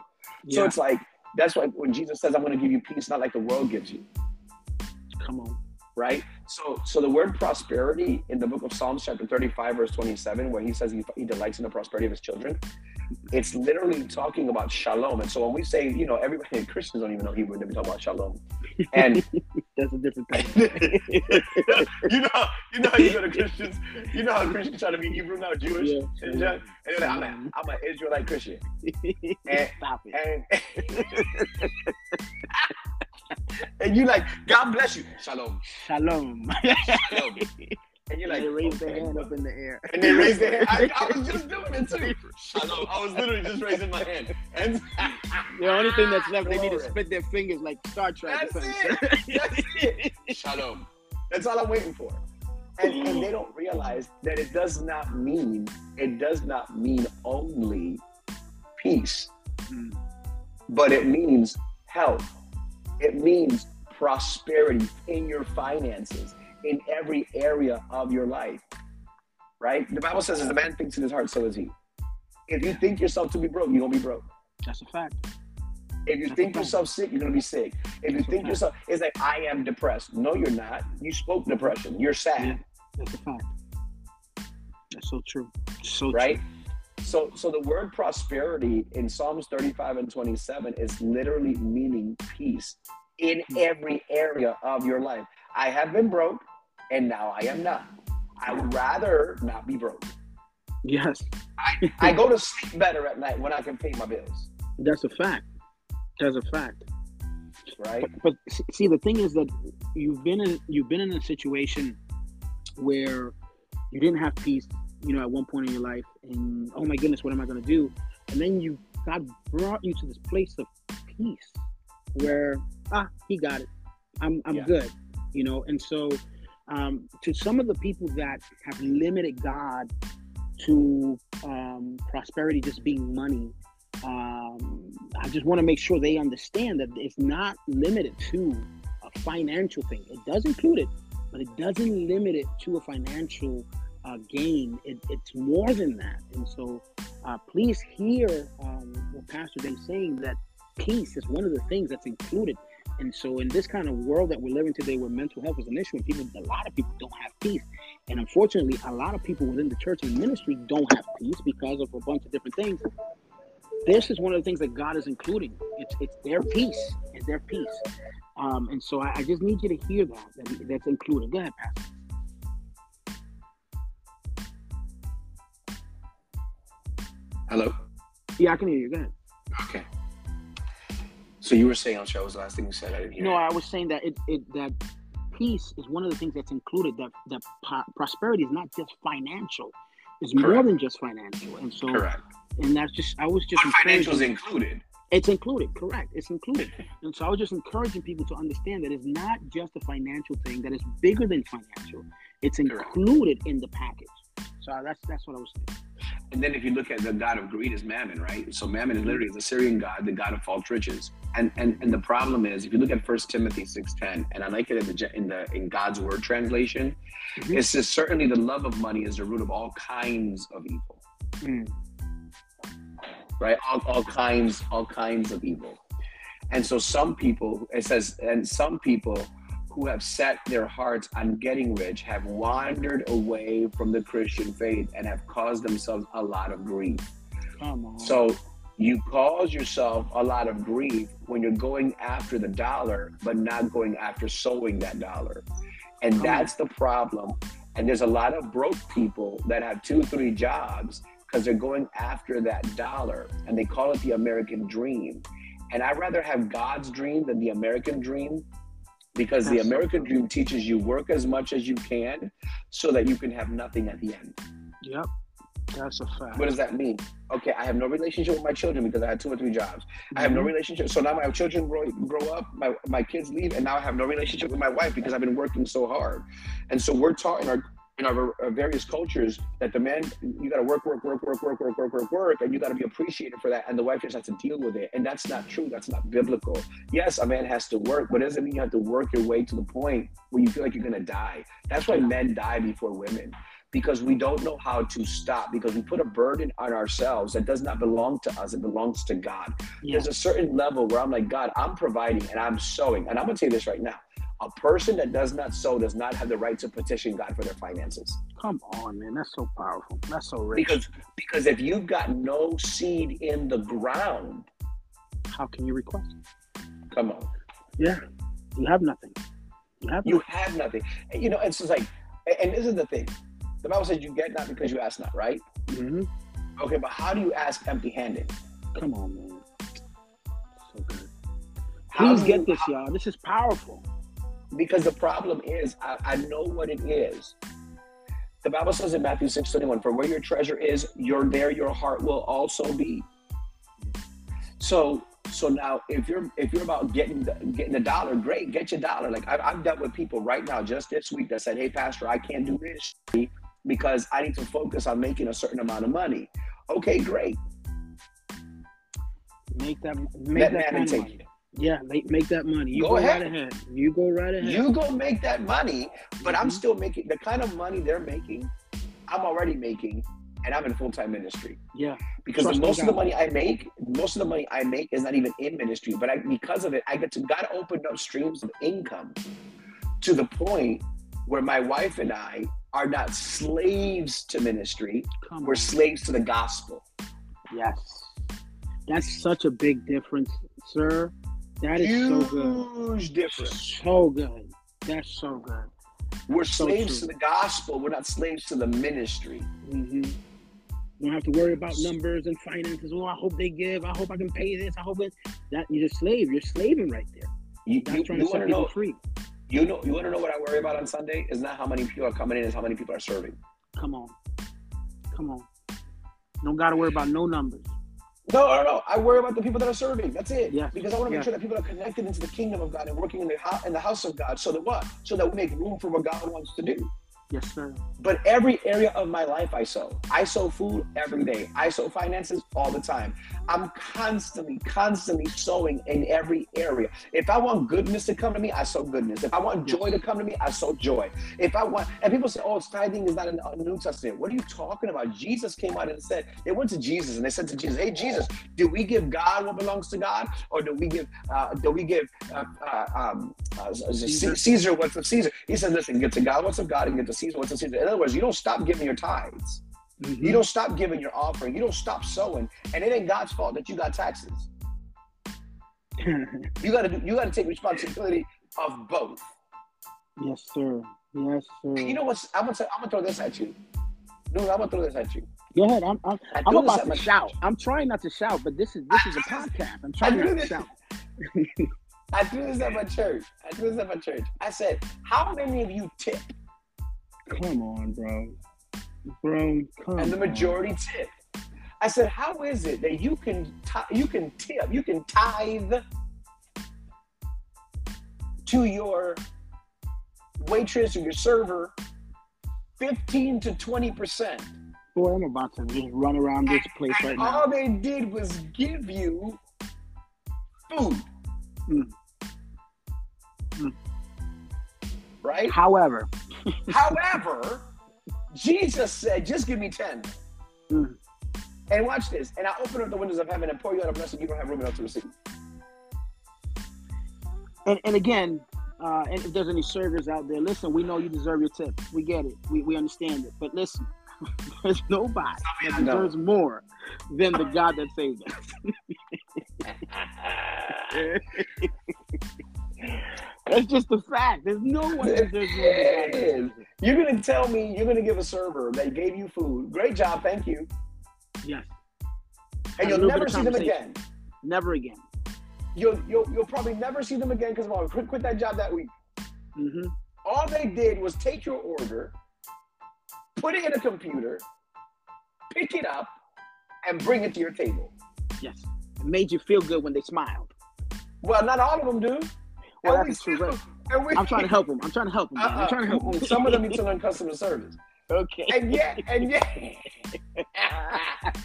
B: Yeah. So it's like that's why when Jesus says, I'm going to give you peace, not like the world gives you.
A: Come on.
B: Right? So so the word prosperity in the book of Psalms, chapter 35, verse 27, where he says he, he delights in the prosperity of his children, it's literally talking about shalom. And so when we say, you know, everybody <laughs> Christians don't even know Hebrew, they talk about shalom. And <laughs>
A: that's a different thing. <laughs>
B: you know, you know how you go to Christians, you know how Christians try to be Hebrew now, Jewish, yeah, and, and, and like, I'm, a, I'm an Israelite Christian.
A: And, Stop it.
B: And, and you like, God bless you. Shalom.
A: Shalom.
B: Shalom. And you're like,
A: they raise okay, their hand up in the air.
B: And they raise their <laughs> hand. I, I was just doing it too. Shalom. I was literally just raising my hand. And
A: the only thing that's left, they need to split their fingers like Star Trek.
B: That's it. That's it. Shalom. That's all I'm waiting for. And, and they don't realize that it does not mean it does not mean only peace, mm. but it means health. It means prosperity in your finances in every area of your life. Right? The Bible says, as a man thinks in his heart, so is he. If you think yourself to be broke, you're gonna be broke.
A: That's a fact.
B: If you That's think yourself sick, you're gonna be sick. If That's you think yourself, it's like I am depressed. No, you're not. You spoke depression. You're sad. Yeah.
A: That's a fact. That's so true. So
B: right.
A: True.
B: So, so the word prosperity in Psalms 35 and 27 is literally meaning peace in hmm. every area of your life. I have been broke and now I am not. I would rather not be broke.
A: Yes.
B: I, I go to sleep better at night when I can pay my bills.
A: That's a fact. That's a fact.
B: Right.
A: But, but see, the thing is that you've been in you've been in a situation where you didn't have peace, you know, at one point in your life, and oh my goodness, what am I going to do? And then you God brought you to this place of peace, where ah, He got it. I'm I'm yeah. good, you know. And so um, to some of the people that have limited God to um, prosperity just being money, um, I just want to make sure they understand that it's not limited to a financial thing. It does include it, but it doesn't limit it to a financial uh, gain. It, it's more than that. And so uh, please hear um, what Pastor Day saying that peace is one of the things that's included and so, in this kind of world that we're living today, where mental health is an issue, and people, a lot of people don't have peace, and unfortunately, a lot of people within the church and ministry don't have peace because of a bunch of different things. This is one of the things that God is including. It's it's their peace. It's their peace. Um, and so, I, I, just need you to hear that, that that's included. Go ahead, Pastor.
B: Hello.
A: Yeah, I can hear you. Go ahead.
B: Okay. So you were saying, I'm sure, was the last thing you said. I didn't hear.
A: No, I was saying that it, it that peace is one of the things that's included. That that prosperity is not just financial; it's Correct. more than just financial. And so,
B: Correct.
A: And that's just I was just
B: financial is included.
A: It's included, correct. It's included. <laughs> And so I was just encouraging people to understand that it's not just a financial thing, that it's bigger than financial. It's included Correct. in the package. So that's that's what I was saying.
B: And then if you look at the god of greed is Mammon, right? So Mammon is literally the Syrian god, the god of false riches. And and and the problem is, if you look at First Timothy six ten, and I like it in the in the in God's word translation, mm-hmm. it says certainly the love of money is the root of all kinds of evil. Mm. Right, all, all kinds, all kinds of evil. And so some people, it says, and some people who have set their hearts on getting rich have wandered away from the Christian faith and have caused themselves a lot of grief. Come on. So you cause yourself a lot of grief when you're going after the dollar, but not going after sowing that dollar. And that's the problem. And there's a lot of broke people that have two, three jobs because they're going after that dollar and they call it the American dream. And I'd rather have God's dream than the American dream because the American dream teaches you work as much as you can so that you can have nothing at the end.
A: Yep. That's a fact.
B: What does that mean? Okay, I have no relationship with my children because I had two or three jobs. Mm-hmm. I have no mm-hmm. relationship. So now my children grow, grow up, my, my kids leave, and now I have no relationship with my wife because I've been working so hard. And so we're taught in our in our, our various cultures that the man you got to work, work, work, work, work, work, work, work, work, and you got to be appreciated for that, and the wife just has to deal with it. And that's not true. That's not biblical. Yes, a man has to work, but it doesn't mean you have to work your way to the point where you feel like you're gonna die. That's why men die before women because we don't know how to stop because we put a burden on ourselves that does not belong to us it belongs to god yeah. there's a certain level where i'm like god i'm providing and i'm sowing and i'm going to tell you this right now a person that does not sow does not have the right to petition god for their finances
A: come on man that's so powerful that's so rich
B: because because if you've got no seed in the ground
A: how can you request
B: come on
A: yeah you have nothing
B: you have, you have nothing you know it's just like and this is the thing the Bible says you get not because you ask not, right? Mm-hmm. Okay, but how do you ask empty handed?
A: Come on, man. So good. Please get this, y'all. This is powerful.
B: Because the problem is, I, I know what it is. The Bible says in Matthew 6 21, for where your treasure is, your there your heart will also be. So so now if you're if you're about getting getting a dollar, great, get your dollar. Like I've, I've dealt with people right now just this week that said, Hey Pastor, I can't do this because I need to focus on making a certain amount of money. Okay, great.
A: Make that make Let that kind of money. Yeah, make, make that money. You go, go ahead. right ahead. You go right ahead.
B: You go make that money, but mm-hmm. I'm still making the kind of money they're making. I'm already making, and I'm in full time ministry.
A: Yeah,
B: because the, most of the money I make, most of the money I make is not even in ministry, but I, because of it, I get to God opened up streams of income to the point where my wife and I are not slaves to ministry. We're slaves to the gospel.
A: Yes. That's such a big difference, sir. That is Huge so good.
B: Huge difference.
A: So good. That's so good.
B: We're so slaves true. to the gospel. We're not slaves to the ministry.
A: Mm-hmm. Don't have to worry about numbers and finances. Oh, I hope they give. I hope I can pay this. I hope it. That you're a slave. You're slaving right there.
B: You, you, you to set know, free. You know, you want to know what I worry about on Sunday? Is not how many people are coming in, is how many people are serving.
A: Come on, come on. Don't got to worry about no numbers.
B: No, no, no. I worry about the people that are serving. That's it. Yeah. Because I want to make yeah. sure that people are connected into the kingdom of God and working in the, in the house of God. So that what? So that we make room for what God wants to do.
A: Yes, sir.
B: But every area of my life I sow. I sow food every day. I sow finances all the time. I'm constantly, constantly sowing in every area. If I want goodness to come to me, I sow goodness. If I want joy to come to me, I sow joy. If I want, and people say, oh, tithing is not in the New Testament. What are you talking about? Jesus came out and said, they went to Jesus and they said to Jesus, hey, Jesus, do we give God what belongs to God? Or do we give, uh, do we give uh, uh, um, uh, Caesar. Caesar what's of Caesar? He said, listen, get to God what's of God and get to Caesar what's of Caesar. In other words, you don't stop giving your tithes. Mm-hmm. You don't stop giving your offering. You don't stop sowing, and it ain't God's fault that you got taxes. <laughs> you gotta do, you gotta take responsibility of both.
A: Yes, sir. Yes, sir.
B: You know what? I'm gonna I'm gonna throw this at you. Dude, I'm gonna throw this at you.
A: Go ahead. I'm I'm, I'm about to shout. Church. I'm trying not to shout, but this is this is a <laughs> podcast. I'm trying not to shout. <laughs>
B: I threw this at my church. I threw this at my church. I said, "How many of you tip?"
A: Come on, bro bro.
B: Come And the majority on. tip. I said, how is it that you can t- you can tip, you can tithe to your waitress or your server 15 to 20 percent?
A: Boy, I'm about to just run around this place and right
B: now. All they did was give you food. Mm. Mm. Right?
A: However, <laughs>
B: however, Jesus said, just give me 10. Mm. And watch this. And I open up the windows of heaven and pour you out a blessing you don't have room enough to receive.
A: And, and again, uh, and if there's any servers out there, listen, we know you deserve your tip. We get it. We, we understand it. But listen, <laughs> there's nobody that deserves more than the God that saved us. <laughs> That's just a fact. There's no one that deserves more
B: than you're gonna tell me you're gonna give a server that gave you food. Great job, thank you.
A: Yes.
B: And you'll never see them again.
A: Never again.
B: You'll you'll, you'll probably never see them again because well, quit quit that job that week. Mm-hmm. All they did was take your order, put it in a computer, pick it up, and bring it to your table.
A: Yes. It made you feel good when they smiled.
B: Well, not all of them do.
A: Well, that's true. We, I'm trying to help them. I'm trying to help them. Uh-uh. I'm trying to help them. <laughs>
B: Some of them need to learn customer service.
A: Okay.
B: And yet, and yet, <laughs>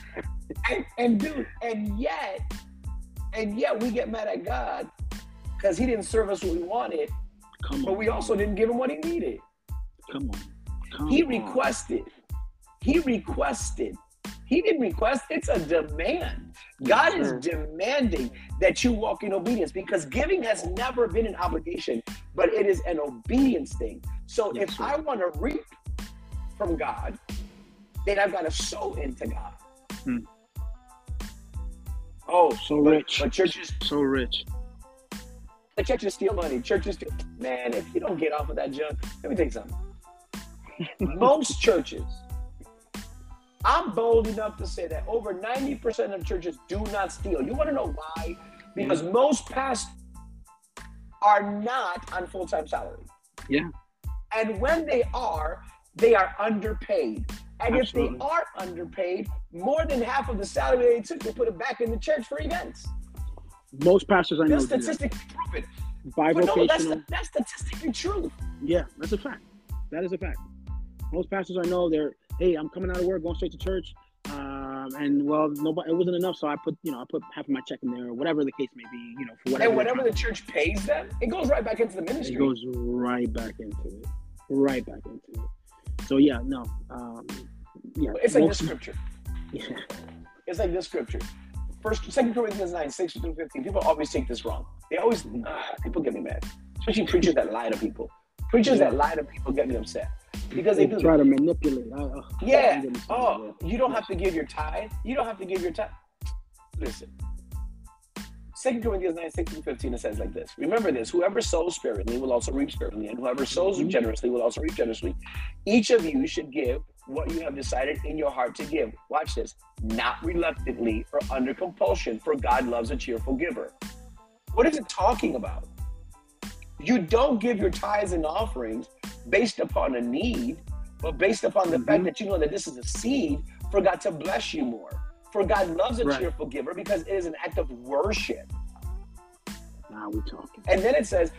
B: and, and dude, and yet, and yet we get mad at God because He didn't serve us what we wanted, Come on. but we also didn't give Him what He needed.
A: Come on. Come
B: he requested. He requested. He didn't request. It's a demand. God is demanding that you walk in obedience because giving has never been an obligation, but it is an obedience thing. So yes, if sir. I want to reap from God, then I've got to sow into God. Hmm.
A: Oh, so
B: but,
A: rich.
B: But churches
A: so rich.
B: The churches steal money. Churches steal. Man, if you don't get off of that junk, let me tell you something. <laughs> Most churches I'm bold enough to say that over 90% of churches do not steal. You want to know why? Because mm. most pastors are not on full time salary.
A: Yeah.
B: And when they are, they are underpaid. And Absolutely. if they are underpaid, more than half of the salary they took, they put it back in the church for events.
A: Most pastors I know.
B: That's statistically proven.
A: Bivocational. No,
B: that's, that's statistically true.
A: Yeah, that's a fact. That is a fact. Most pastors I know, they're, hey, I'm coming out of work, going straight to church. Um, and well, nobody, it wasn't enough, so I put, you know, I put half of my check in there, or whatever the case may be, you know, for whatever.
B: And whatever the church pays them, it goes right back into the ministry.
A: It goes right back into it, right back into it. So yeah, no, um, yeah,
B: it's like most, this scripture. <laughs> Yeah, it's like this scripture. First, Second Corinthians nine six through fifteen. People always take this wrong. They always uh, people get me mad, especially preachers that lie to people. Preachers yeah. that lie to people get me upset because they,
A: they try to manipulate. I, Uh,
B: yeah. Oh, you don't have to give your tithe. You don't have to give your tithe. Listen. Second Corinthians 9, 16, 15, it says like this. Remember this whoever sows sparingly will also reap sparingly, and whoever sows mm-hmm. generously will also reap generously. Each of you should give what you have decided in your heart to give. Watch this. Not reluctantly or under compulsion, for God loves a cheerful giver. What is it talking about? You don't give your tithes and offerings based upon a need, but based upon the mm-hmm. fact that you know that this is a seed for God to bless you more. For God loves a right. cheerful giver because it is an act of worship.
A: Now we're talking.
B: And then it says,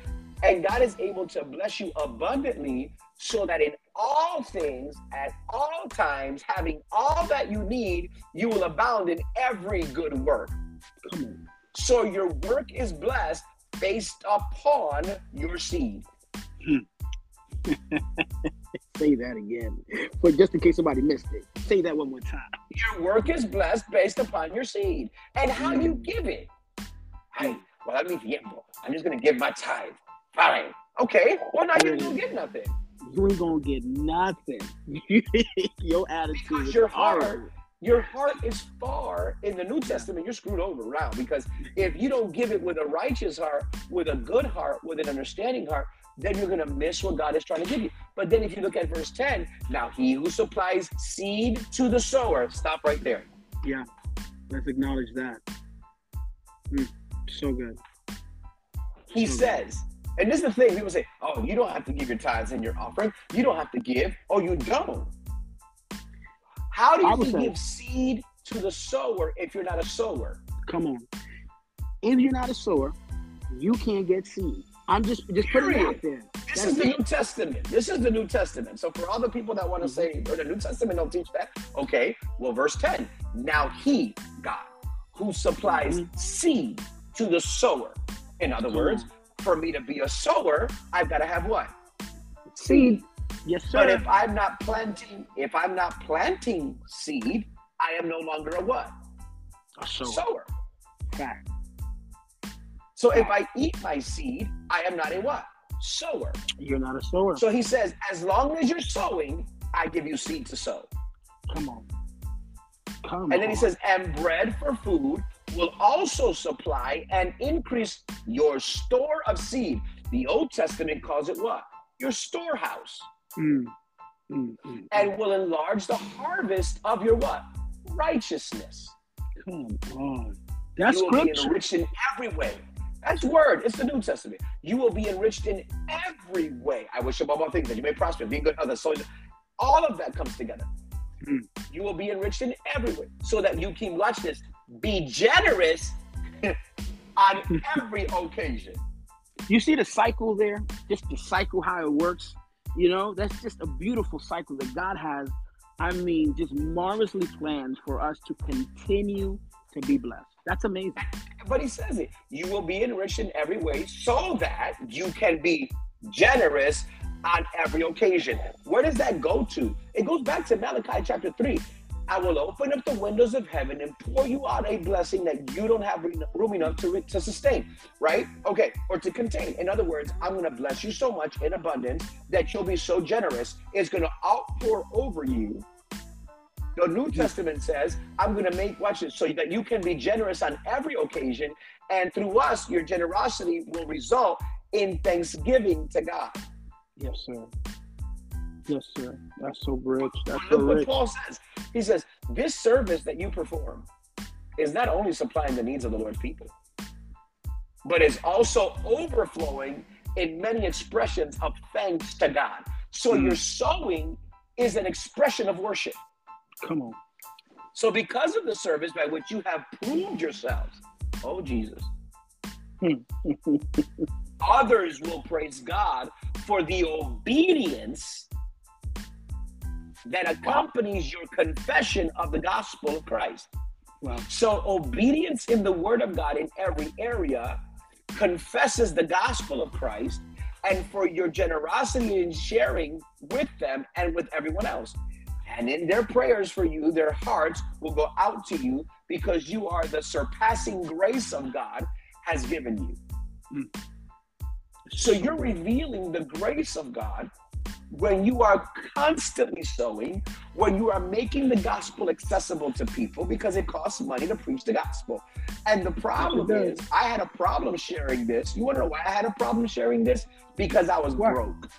B: and God is able to bless you abundantly so that in all things, at all times, having all that you need, you will abound in every good work. So your work is blessed based upon your seed. <laughs>
A: Say that again, but just in case somebody missed it. Say that one more time.
B: Your work is blessed based upon your seed and how you give it. Hey, well, I mean, I'm just gonna give my tithe. Fine. Okay. Well, now you don't get nothing.
A: You ain't gonna get nothing. <laughs> your attitude.
B: Because your heart, your heart is far in the New Testament. You're screwed over around because if you don't give it with a righteous heart, with a good heart, with an understanding heart, then you're going to miss what God is trying to give you. But then if you look at verse 10, now he who supplies seed to the sower, stop right there.
A: Yeah, let's acknowledge that. Mm, so good.
B: He so says, good. and this is the thing people say, oh, you don't have to give your tithes and your offering. You don't have to give. Oh, you don't. How do you say, give seed to the sower if you're not a sower?
A: Come on. If you're not a sower, you can't get seed. I'm just just putting it out there.
B: This That's is the New Testament. This is the New Testament. So for all the people that want to say, or the New Testament don't teach that, okay, well, verse 10. Now he, God, who supplies mm-hmm. seed to the sower. In other words, for me to be a sower, I've got to have what?
A: Seed. Yes, sir.
B: But if I'm not planting, if I'm not planting seed, I am no longer a what?
A: A sower.
B: sower.
A: Fact.
B: So if I eat my seed, I am not a what? Sower.
A: You're not a sower.
B: So he says, as long as you're sowing, I give you seed to sow.
A: Come on.
B: Come and then he says, and bread for food will also supply and increase your store of seed. The Old Testament calls it what? Your storehouse. Mm. Mm, mm, and will enlarge the harvest of your what? Righteousness.
A: Come on. That's
B: you will scripture. be enriched in every way that's word. It's the New Testament. You will be enriched in every way. I wish above all things that you may prosper, be good others. So all of that comes together. Mm. You will be enriched in every way. So that you can watch this. Be generous <laughs> on <laughs> every occasion.
A: You see the cycle there? Just the cycle, how it works. You know, that's just a beautiful cycle that God has. I mean, just marvelously planned for us to continue to be blessed. That's amazing.
B: But he says it. You will be enriched in every way so that you can be generous on every occasion. Where does that go to? It goes back to Malachi chapter 3. I will open up the windows of heaven and pour you out a blessing that you don't have room enough to, to sustain, right? Okay, or to contain. In other words, I'm going to bless you so much in abundance that you'll be so generous, it's going to outpour over you the New mm-hmm. Testament says, I'm going to make, watch this, so that you can be generous on every occasion. And through us, your generosity will result in thanksgiving to God.
A: Yes, sir. Yes, sir. That's so rich. That's Look so
B: what Paul says. He says, This service that you perform is not only supplying the needs of the Lord's people, but is also overflowing in many expressions of thanks to God. So mm. you're sowing is an expression of worship.
A: Come on.
B: So, because of the service by which you have proved yourselves, oh Jesus, <laughs> others will praise God for the obedience that accompanies your confession of the gospel of Christ. Wow. So, obedience in the word of God in every area confesses the gospel of Christ and for your generosity in sharing with them and with everyone else. And in their prayers for you, their hearts will go out to you because you are the surpassing grace of God has given you. Mm. So you're revealing the grace of God when you are constantly sowing, when you are making the gospel accessible to people because it costs money to preach the gospel. And the problem is, I had a problem sharing this. You want to know why I had a problem sharing this? Because I was what? broke.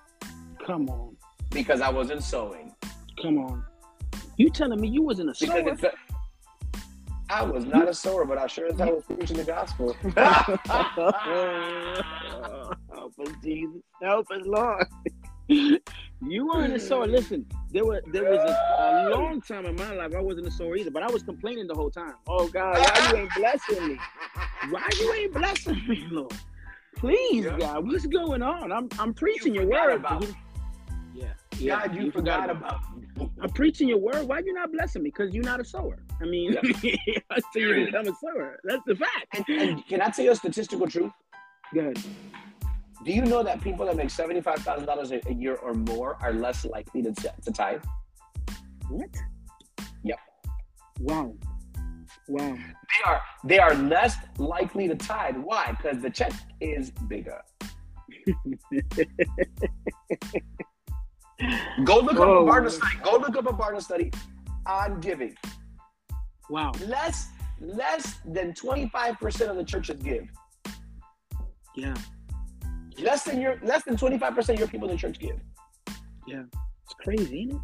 A: Come on.
B: Because I wasn't sowing.
A: Come on. You telling me you wasn't a sower?
B: I was not a sower, but I sure as hell was preaching the gospel. <laughs> <laughs>
A: help us, Jesus. Help us, Lord. <laughs> you weren't a sower. Listen, there was there was a, a, long time in my life I wasn't a sower either, but I was complaining the whole time. Oh God, why you ain't blessing me? Why you ain't blessing me, Lord? Please, yeah. God, what's going on? I'm I'm preaching you your word.
B: About, yeah, yeah. God, you, you forgot, forgot, about.
A: I'm preaching your word. Why you not blessing me? Because you're not a sower. I mean, yeah. <laughs> until you become a sower. That's the fact.
B: And, and can I tell you a statistical truth?
A: Good.
B: Do you know that people that make seventy-five thousand dollars a year or more are less likely to, to tithe?
A: What?
B: Yep.
A: Wow. Wow.
B: They are they are less likely to tithe. Why? Because the check is bigger. Go look Whoa. up a Barna study. Go look up a Barna study on giving.
A: Wow.
B: Less less than 25% of the churches give.
A: Yeah.
B: Less than your less than 25% of your people in the church give.
A: Yeah. It's crazy, ain't it?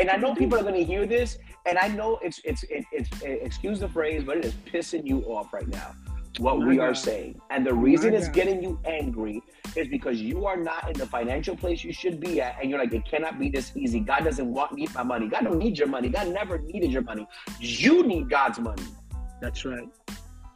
B: And I know people are going to hear this, and I know it's it's it, it's it, excuse the phrase, but it is pissing you off right now what we God. are saying. And the reason it's getting you angry is because you are not in the financial place you should be at, and you're like, it cannot be this easy. God doesn't want me my money. God don't need your money. God never needed your money. You need God's money.
A: That's right.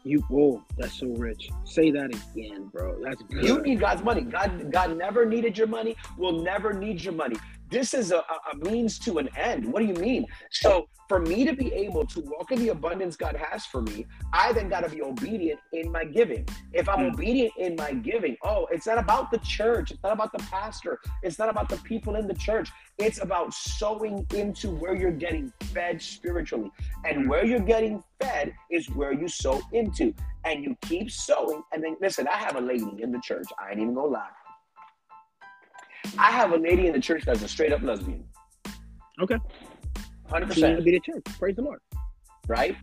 A: You oh, that's so rich. Say that again, bro. That's good.
B: You need God's money. God, God never needed your money. Will never need your money. This is a, a means to an end. What do you mean? So for me to be able to walk in the abundance God has for me, I then got to be obedient in my giving. If I'm mm. obedient in my giving, oh, it's not about the church. It's not about the pastor. It's not about the people in the church. It's about sowing into where you're getting fed spiritually. And hmm. where you're getting fed is where you sow into. And you keep sowing. And then, listen, I have a lady in the church. I ain't even gonna lie. I have a lady in the church that's a straight up lesbian.
A: Okay.
B: Hundred percent.
A: Be the church. Praise the Lord.
B: Right.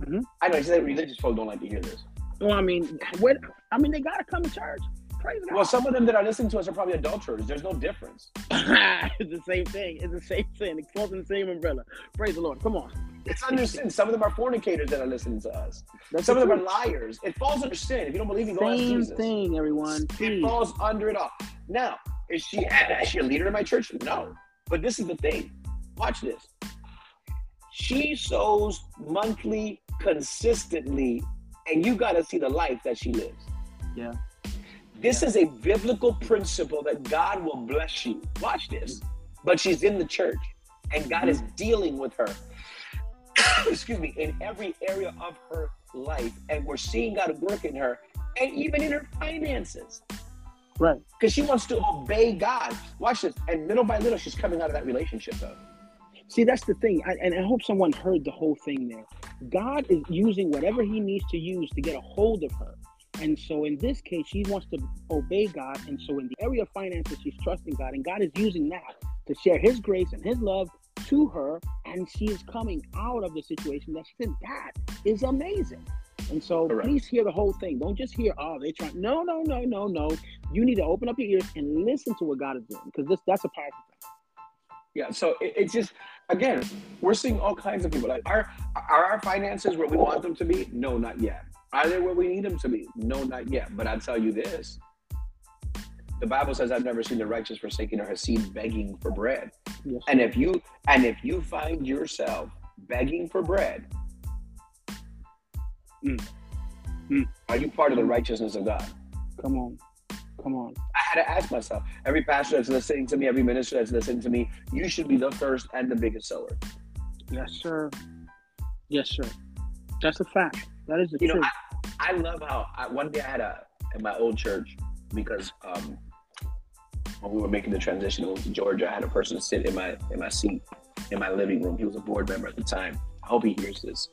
B: Mm-hmm. I know. She said religious folks don't like to hear this.
A: Well, I mean, what? I mean, they gotta come to church. Praise
B: God. Well, some of them that are listening to us are probably adulterers. There's no difference. <laughs>
A: it's the same thing. It's the same thing. It falls in the same umbrella. Praise the Lord. Come on.
B: It's under sin. Some of them are fornicators that are listening to us. That's Some of them are liars. It falls under sin. If you don't believe me, go ask Jesus.
A: Same thing, everyone. Please.
B: It falls under it all. Now, is she is she a leader in my church? No. But this is the thing. Watch this. She sows monthly, consistently, and you got to see the life that she lives.
A: Yeah.
B: This yeah. is a biblical principle that God will bless you. Watch this. But she's in the church, and God is mm. dealing with her. <coughs> excuse me, in every area of her life, and we're seeing God work in her, and even in her finances.
A: Right.
B: Because she wants to obey God. Watch this. And little by little, she's coming out of that relationship, though.
A: See, that's the thing. I, and I hope someone heard the whole thing there. God is using whatever he needs to use to get a hold of her. And so in this case, she wants to obey God. And so in the area of finances, she's trusting God. And God is using that to share his grace and his love to her. And she is coming out of the situation that she's in. That is amazing. And so Correct. please hear the whole thing. Don't just hear, oh, they're trying. No, no, no, no, no. You need to open up your ears and listen to what God is doing because this that's a powerful thing.
B: Yeah, so it, it's just again, we're seeing all kinds of people. Like, are are our finances where we want them to be? No, not yet. Are they where we need them to be? No, not yet. But I tell you this: the Bible says, "I've never seen the righteous forsaken or her seed begging for bread."
A: Yes,
B: And if you and if you find yourself begging for bread,
A: Mm. Mm.
B: are you part of the righteousness of God?
A: come on, come on.
B: I had to ask myself. Every pastor that's listening to me, every minister that's listening to me, you should be the first and the biggest sower.
A: Yes, sir. Yes, sir. That's a fact. That is the
B: You know,
A: truth.
B: I love how I, one day I had a in my old church because um, when we were making the transition to Georgia, I had a person sit in my in my seat in my living room. He was a board member at the time. I hope he hears this.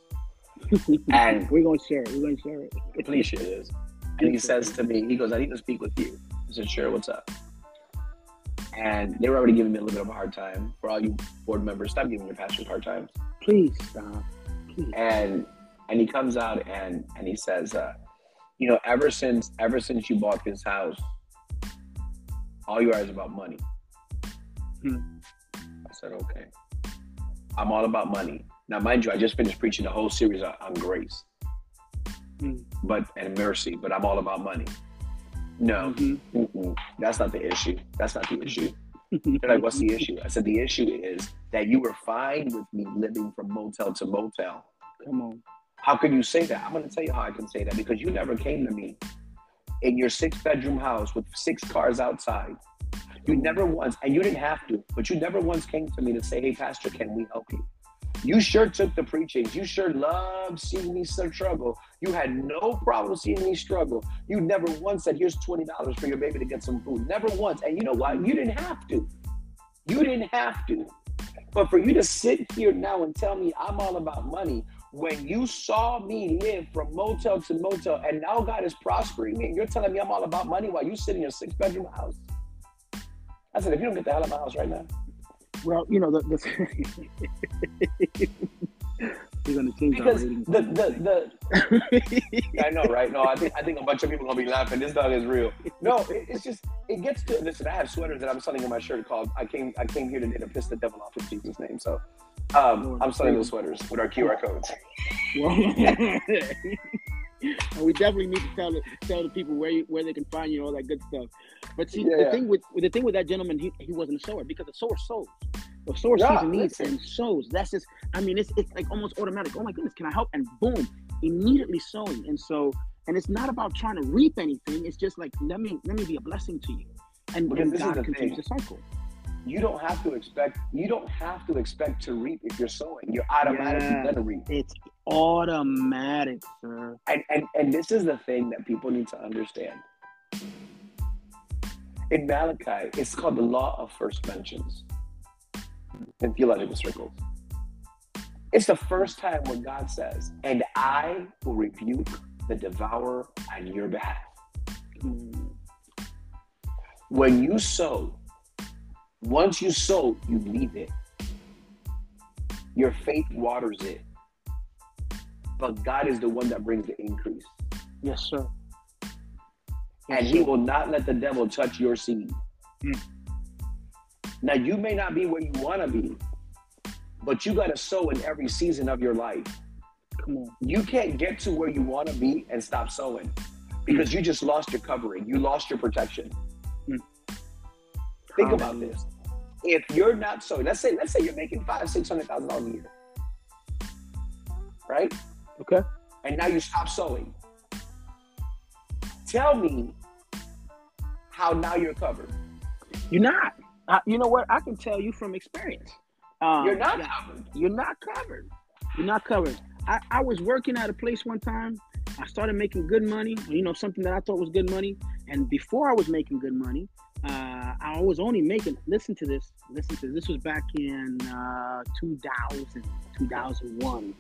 B: <laughs> and-
A: we're gonna share it. We're gonna share it.
B: Please share this. And he says to me, he goes, I need to speak with you. I said, sure, what's up? And they were already giving me a little bit of a hard time. For all you board members, stop giving your pastors hard times.
A: Please stop. Please.
B: and and he comes out and and he says uh you know ever since ever since you bought this house all you are is about money
A: Hmm.
B: i said okay i'm all about money now mind you i just finished preaching the whole series on, grace
A: Hmm.
B: but and mercy but i'm all about money no
A: Mhm.
B: mm-mm, that's not the issue that's not the issue <laughs> they're like what's the issue i said the issue is that you were fine with me living from motel to motel
A: Come on.
B: how can you say that? I'm going to tell you how I can say that because you never came to me in your six bedroom house with six cars outside. You never once, and you didn't have to, but you never once came to me to say, Hey, Pastor, can we help you? You sure took the preachings. You sure loved seeing me struggle. You had no problem seeing me struggle. You never once said, Here's $20 for your baby to get some food. Never once. And you know what? You didn't have to. You didn't have to. But for you to sit here now and tell me I'm all about money when you saw me live from motel to motel and now God is prospering me and you're telling me I'm all about money while you sit in your six bedroom house. I said, if you don't get the hell out of my house right now,
A: Well, you know the. the <laughs> We're gonna change
B: because
A: ratings.
B: the the, the <laughs> I know, right? No, I <laughs> think I think a bunch of people are gonna be laughing. This dog is real. No, it, it's just it gets to listen. I have sweaters that I'm selling in my shirt called "I came I came here today to piss the devil off in Jesus' name." So um, I'm selling those sweaters with our QR codes. <laughs>
A: And we definitely need to tell the, tell the people where you, where they can find you and all that good stuff. But see,
B: Yeah.
A: the thing with the thing with that gentleman, he, he wasn't a sower because the sower sows. The sower
B: Yeah,
A: sees a need
B: listen.
A: and sows. That's just, I mean, it's it's like almost automatic. Oh my goodness, can I help? And boom, immediately sowing. And so, and it's not about trying to reap anything. It's just like let me let me be a blessing to you, and, and God continues the cycle.
B: You don't have to expect you don't have to expect to reap if you're sowing. You're automatically
A: Yeah.
B: gonna reap.
A: It's automatic, sir.
B: And, and and this is the thing that people need to understand. In Malachi, it's called the law of first mentions in theological circles. It's the first time when God says, "And I will rebuke the devourer on your behalf." When you sow, once you sow, you leave it. Your faith waters it, but God is the one that brings the increase.
A: Yes, sir.
B: and
A: Yes,
B: he
A: sir.
B: will not let the devil touch your seed.
A: Mm.
B: Now you may not be where you want to be, but you got to sow in every season of your life.
A: Come on.
B: You can't get to where you want to be and stop sowing because you just lost your covering. You lost your protection.
A: Mm.
B: Think about this. If you're not sowing, let's say let's say you're making five, six hundred thousand dollars a year, right?
A: Okay.
B: and now you stop sowing. Tell me how now you're covered.
A: You're not. Uh, you know what? I can tell you from experience. Um,
B: You're not covered.
A: You're not covered. You're not covered. I, I was working at a place one time. I started making good money. You know, something that I thought was good money. And before I was making good money, uh, I was only making. Listen to this. Listen to this. This was back in uh, 2000, 2001.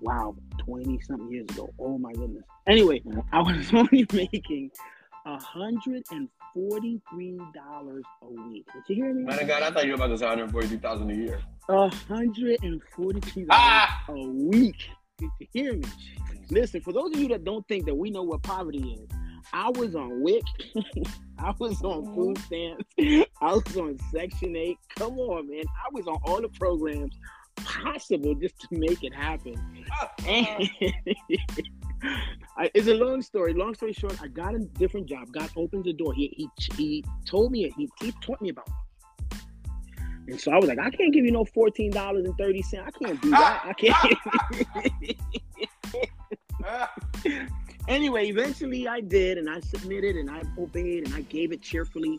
A: Wow, 20 something years ago. Oh my goodness. Anyway, I was <laughs> only making $143 a week. Did you hear me?
B: Man of God, I thought you were about to say 143,000 a year.
A: $143
B: Ah!
A: a week. Did you hear me? Listen, for those of you that don't think that we know what poverty is, I was on WIC. <laughs> I was on food stamps. <laughs> I was on Section 8. Come on, man. I was on all the programs possible just to make it happen. <laughs> And I, it's a long story. Long story short, I got a different job. God opened the door. He he, he told me he, he taught me about. It. And so I was like, I can't give you no fourteen dollars and thirty cents. I can't do that. I can't. <laughs> <laughs> anyway, eventually I did, and I submitted, and I obeyed, and I gave it cheerfully,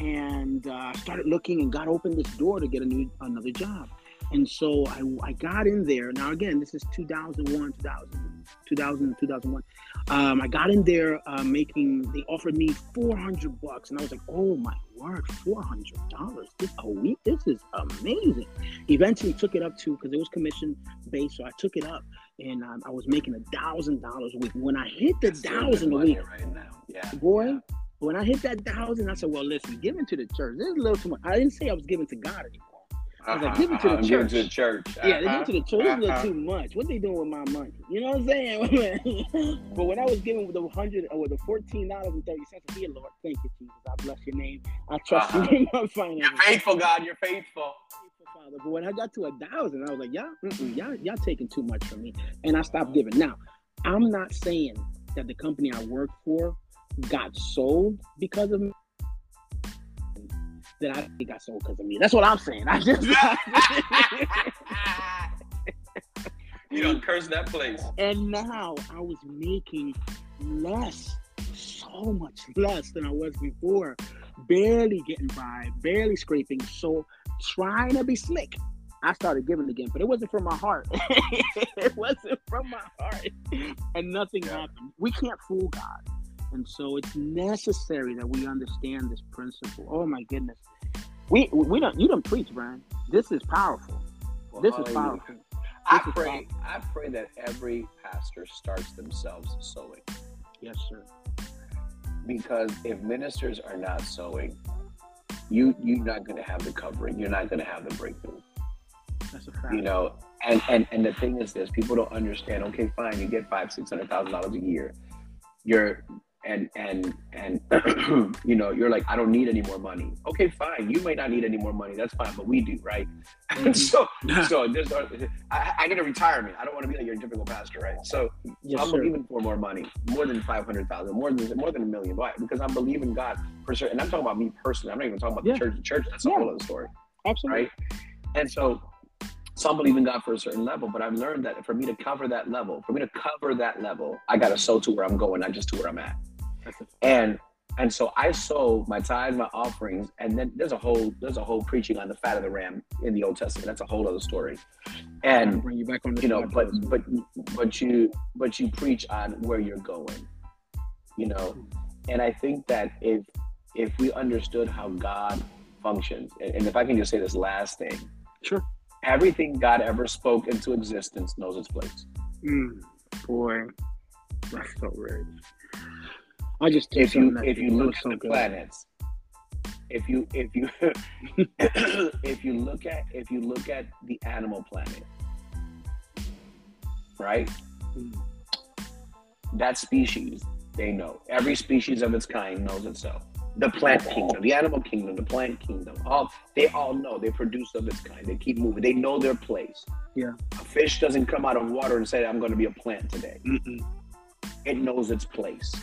A: and uh, started looking, and God opened this door to get a new another job. And so I, I got in there. Now, again, this is 2001, 2000, 2000 2001. Um, I got in there uh, making, they offered me 400 bucks. And I was like, oh my word, $400 this a week? This is amazing. Eventually took it up to, because it was commission based. So I took it up and um, I was making a thousand dollars a week. When I hit the thousand a week,
B: right now. Yeah.
A: boy,
B: yeah.
A: when I hit that thousand, I said, well, listen, giving to the church, this is a little too much. I didn't say I was giving to God anymore. I was like, give it to the
B: uh-huh,
A: church.
B: to the church.
A: Yeah, they give it to the church. It's a little
B: Uh-huh.
A: too much. What they doing with my money? You know what I'm saying? <laughs> but when I was giving the hundred or the fourteen dollars and thirty cents, dear Lord, thank you, Jesus. I bless your name. I trust
B: Uh-huh.
A: you in my finances.
B: You're faithful, God. You're faithful.
A: Father. But when I got to a thousand, I was like, y'all, y'all, y'all taking too much from me, and I stopped giving. Now, I'm not saying that the company I work for got sold because of That I think got sold because of me. That's what I'm saying. I just <laughs> <laughs>
B: you don't curse that place.
A: and now I was making less, so much less than I was before, barely getting by, barely scraping. So trying to be slick. I started giving again, but it wasn't from my heart. <laughs> it wasn't from my heart, and nothing
B: Yeah.
A: happened. We can't fool God, and so it's necessary that we understand this principle. Oh my goodness, we we don't you don't preach, Brian. This is powerful. This is powerful.
B: I
A: is
B: pray. I pray that every pastor starts themselves sowing,
A: Yes, sir.
B: because if ministers are not sowing, you you're not going to have the covering. You're not going to have the breakthrough.
A: That's a fact.
B: You know, and and and the thing is this: people don't understand. Okay, fine, you get five, six hundred thousand dollars a year. You're and and and <clears throat> you know you're like i don't need any more money okay fine you might not need any more money that's fine but we do right <laughs>
A: Mhm.
B: so so there's I, I need a retirement i don't want to be like your typical pastor right so
A: yes,
B: I'm
A: sir.
B: believing for more money, more than five hundred thousand, more than more than a million. Why? Because I'm believing God for sure. And I'm talking about me personally. I'm not even talking about
A: Yeah.
B: the church. The church, that's a
A: Yeah.
B: whole other story,
A: Absolutely.
B: right? And so, so I'm believing God for a certain level. But I've learned that for me to cover that level, for me to cover that level, I got to sow to where I'm going, not just to where I'm at. And and so I sow my tithes, my offerings, and then there's a whole there's a whole preaching on the fat of the ram in the Old Testament. That's a whole other story. And
A: bring you back on
B: you know but but but you but you preach on where you're going you know and i think that if if we understood how god functions and, and if i can just say this last thing
A: Sure.
B: everything god ever spoke into existence knows its place
A: Mm, boy, that's so rich. I just
B: if you if you look at
A: so
B: the
A: good.
B: planets if you if you <coughs> if you look at if you look at the animal planet right?
A: Mm,
B: that species they know. Every species of its kind knows itself. The plant kingdom the animal kingdom the plant kingdom all they all know. They produce of its kind. They keep moving. They know their place.
A: Yeah.
B: a fish doesn't come out of water and say i'm going to be a plant today.
A: Mm-mm.
B: it knows its place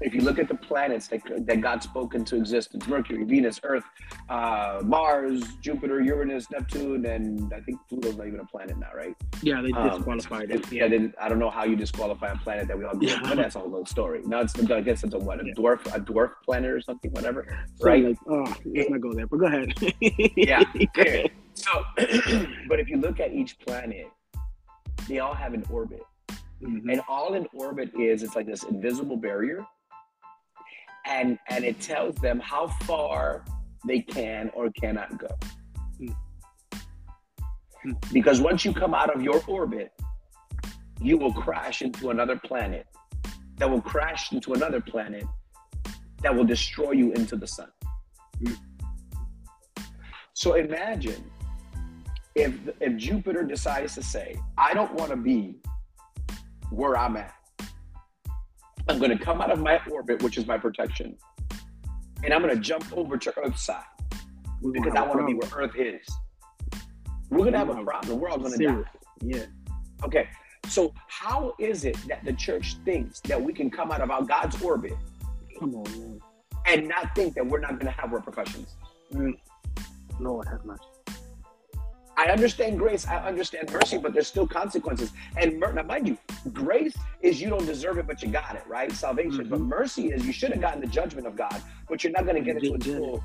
B: if you look at the planets that, that God spoke into existence Mercury, Venus, Earth, uh, Mars, Jupiter, Uranus, Neptune, and I think Pluto's not even a planet now, right?
A: Yeah, they
B: Um,
A: disqualified it.
B: Yeah, they, I don't know how you disqualify a planet that we all up,
A: Yeah.
B: but that's a whole story. Now it's, I guess it's a what, a
A: Yeah.
B: dwarf, a dwarf planet or something, whatever.
A: So,
B: right.
A: Like, oh, let's not go there. But go ahead.
B: Yeah, <laughs>
A: Go ahead.
B: So, <clears throat> but if you look at each planet, they all have an orbit.
A: Mhm.
B: and all an orbit is it's like this invisible barrier and and it tells them how far they can or cannot go
A: Hmm. Hmm.
B: because once you come out of your orbit you will crash into another planet that will crash into another planet that will destroy you into the sun
A: Hmm.
B: so imagine if if jupiter decides to say i don't want to be where I'm at. I'm going to come out of my orbit, which is my protection, and I'm going to jump over to Earth's side
A: We
B: because I want to be where Earth is. We're gonna have a problem. We're all gonna die.
A: Yeah.
B: Okay. So how is it that the church thinks that we can come out of our God's orbit?
A: Come on, man.
B: And not think that we're not gonna have repercussions.
A: Mm. Lord have mercy.
B: I understand grace, I understand mercy, but there's still consequences. And now, mind you, grace is you don't deserve it, but you got it, right? Salvation. Mm-hmm. But mercy is you should have gotten the judgment of God, but you're not going to get it to full.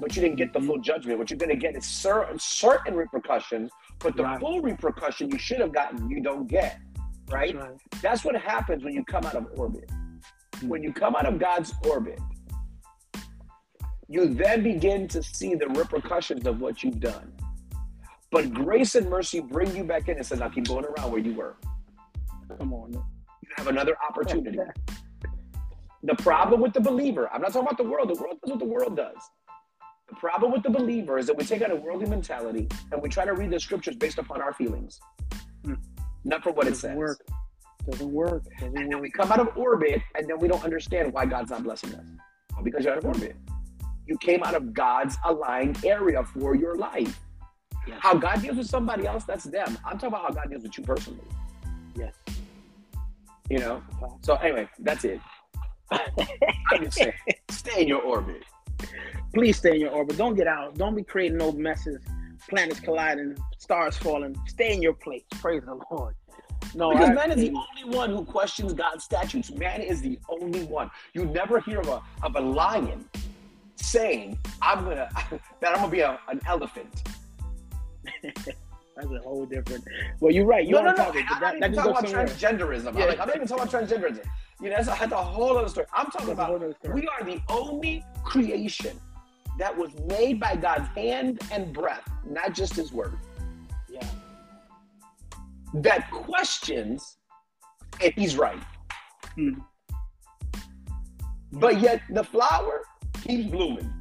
B: But you didn't get the full mm-hmm. judgment. What you're going to get is certain certain repercussions, but the right. full repercussion you should have gotten, you don't get, right? That's, right. That's what happens when you come out of orbit. Mm-hmm. When you come out of God's orbit, you then begin to see the repercussions of what you've done. But grace and mercy bring you back in and says, now keep going around where you were.
A: Come on. You
B: have another opportunity. the problem with the believer, I'm not talking about the world. The world does what the world does. The problem with the believer is that we take on a worldly mentality and we try to read the scriptures based upon our feelings, hmm. not for what
A: Doesn't
B: it says.
A: Work. Doesn't work. Doesn't
B: and then we come out of orbit and then we don't understand why God's not blessing us. Well, because you're out of orbit. You came out of God's aligned area for your life. Yes. How God deals with somebody else, that's them. I'm talking about how God deals with you personally.
A: Yes.
B: You know? So anyway, that's it. <laughs> I'm just saying, stay in your orbit.
A: Please stay in your orbit. Don't get out. Don't be creating no messes, planets colliding, stars falling. Stay in your place. Praise the Lord.
B: No, because I, man is the only one who questions God's statutes. Man is the only one. You never hear of a of a lion saying, "I'm gonna <laughs> that I'm gonna be a, an elephant." <laughs>
A: That's a whole different. Well, you're right. You're
B: no, no, no. Topic, I'm not even talking about somewhere. transgenderism. Yeah. I'm, like, I'm not even talking about transgenderism. You know, that's a, that's a whole other story. I'm talking that's about we are the only creation that was made by God's hand and breath, not just His word.
A: Yeah.
B: That questions if He's right. Hmm. But yet the flower keeps blooming.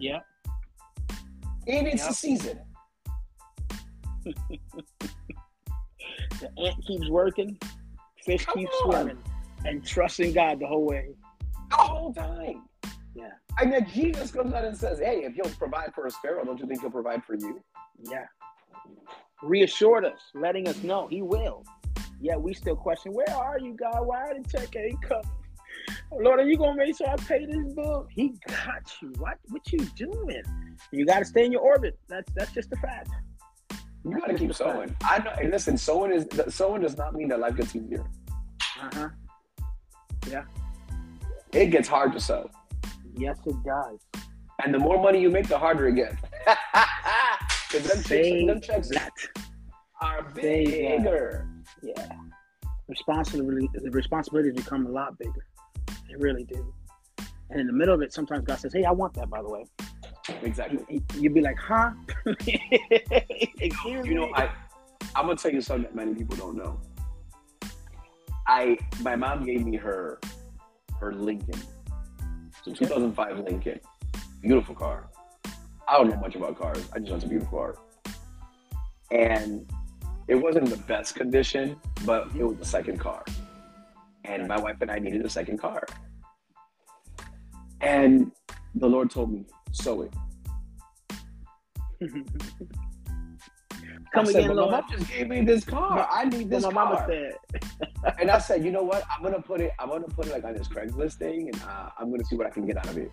A: Yeah.
B: And it's yep. a season.
A: The ant keeps working, fish Come keeps on. swimming, and trusting God the whole way.
B: The whole time.
A: Yeah.
B: And then Jesus comes out and says, Hey, if you'll provide for a sparrow, don't you think he'll provide for you?
A: Yeah. Reassured us, letting us know he will. Yet we still question, Where are you, God? Why are the check ain't coming? Lord, are you gonna make sure I pay this bill? He got you. What what you doing? You gotta stay in your orbit. That's that's just a fact.
B: You gotta keep sowing. I know. And listen, sowing is sowing does not mean that life gets easier.
A: Uh huh. Yeah.
B: It gets hard to sow.
A: Yes, it does.
B: And the more money you make, the harder it gets. <laughs> Because them checks, them checks that. are bigger.
A: Yeah. Responsibility, the responsibilities become a lot bigger. They really do. And in the middle of it, sometimes God says, "Hey, I want that." By the way,
B: Exactly.
A: You'd be like, huh? <laughs>
B: you know, I I'm gonna tell you something that many people don't know. I my mom gave me her her Lincoln. So 2005 Lincoln. Beautiful car. I don't know much about cars. I just know it's a beautiful car. And it wasn't the best condition, but it was the second car. And my wife and I needed a second car. And the Lord told me, sow it.
A: Come said, again, Lord.
B: My mom just gave me this car. I need this my car. Mama said. <laughs> and I said, you know what? I'm gonna put it. I'm gonna put it like on this Craigslist thing, and uh, I'm gonna see what I can get out of it.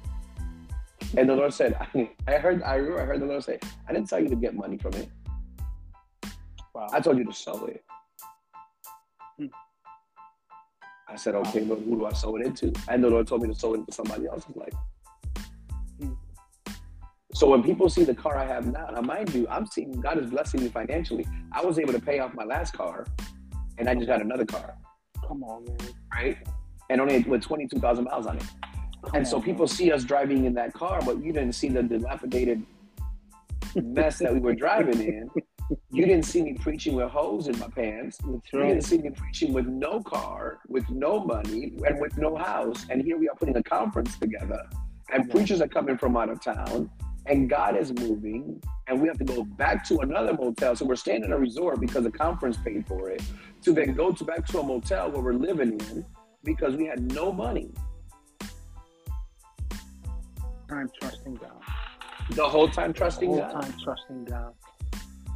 B: And the Lord said, <laughs> I heard. I remember I heard the Lord say, I didn't tell you to get money from it. Wow. I told you to sell it. Hmm. I said, okay, but who do I sow it into? And the Lord told me to sow it into somebody else's life. So when people see the car I have now, now mind you, I'm seeing God is blessing me financially. I was able to pay off my last car, and I just got another car.
A: Come on, man.
B: Right? And only with 22,000 miles on it. Come and so people see us driving in that car, but you didn't see the dilapidated mess that we were driving in. <laughs> You didn't see me preaching with holes in my pants. You didn't see me preaching with no car, with no money, and with no house. And here we are putting a conference together. And preachers are coming from out of town and God is moving, and we have to go back to another motel. So we're staying in a resort because the conference paid for it, to then go to back to a motel where we're living in because we had no money.
A: Time trusting God.
B: The whole time trusting
A: the
B: whole
A: God. time trusting God.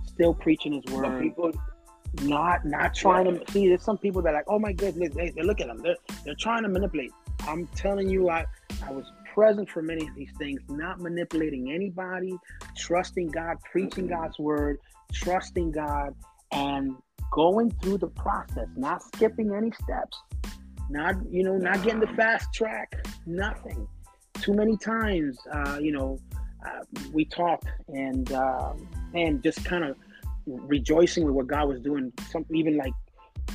A: still preaching his word. But people, not not trying yeah. to see. There's some people that are like, oh my goodness, they, they look at them. They're they're trying to manipulate. I'm telling you, I I was present for many of these things, not manipulating anybody, trusting God, preaching mm-hmm. God's word, trusting God, and going through the process, not skipping any steps, not you know, not getting the fast track, nothing. Too many times, uh, you know, uh, we talked and um, and just kind of rejoicing with what God was doing. Some even like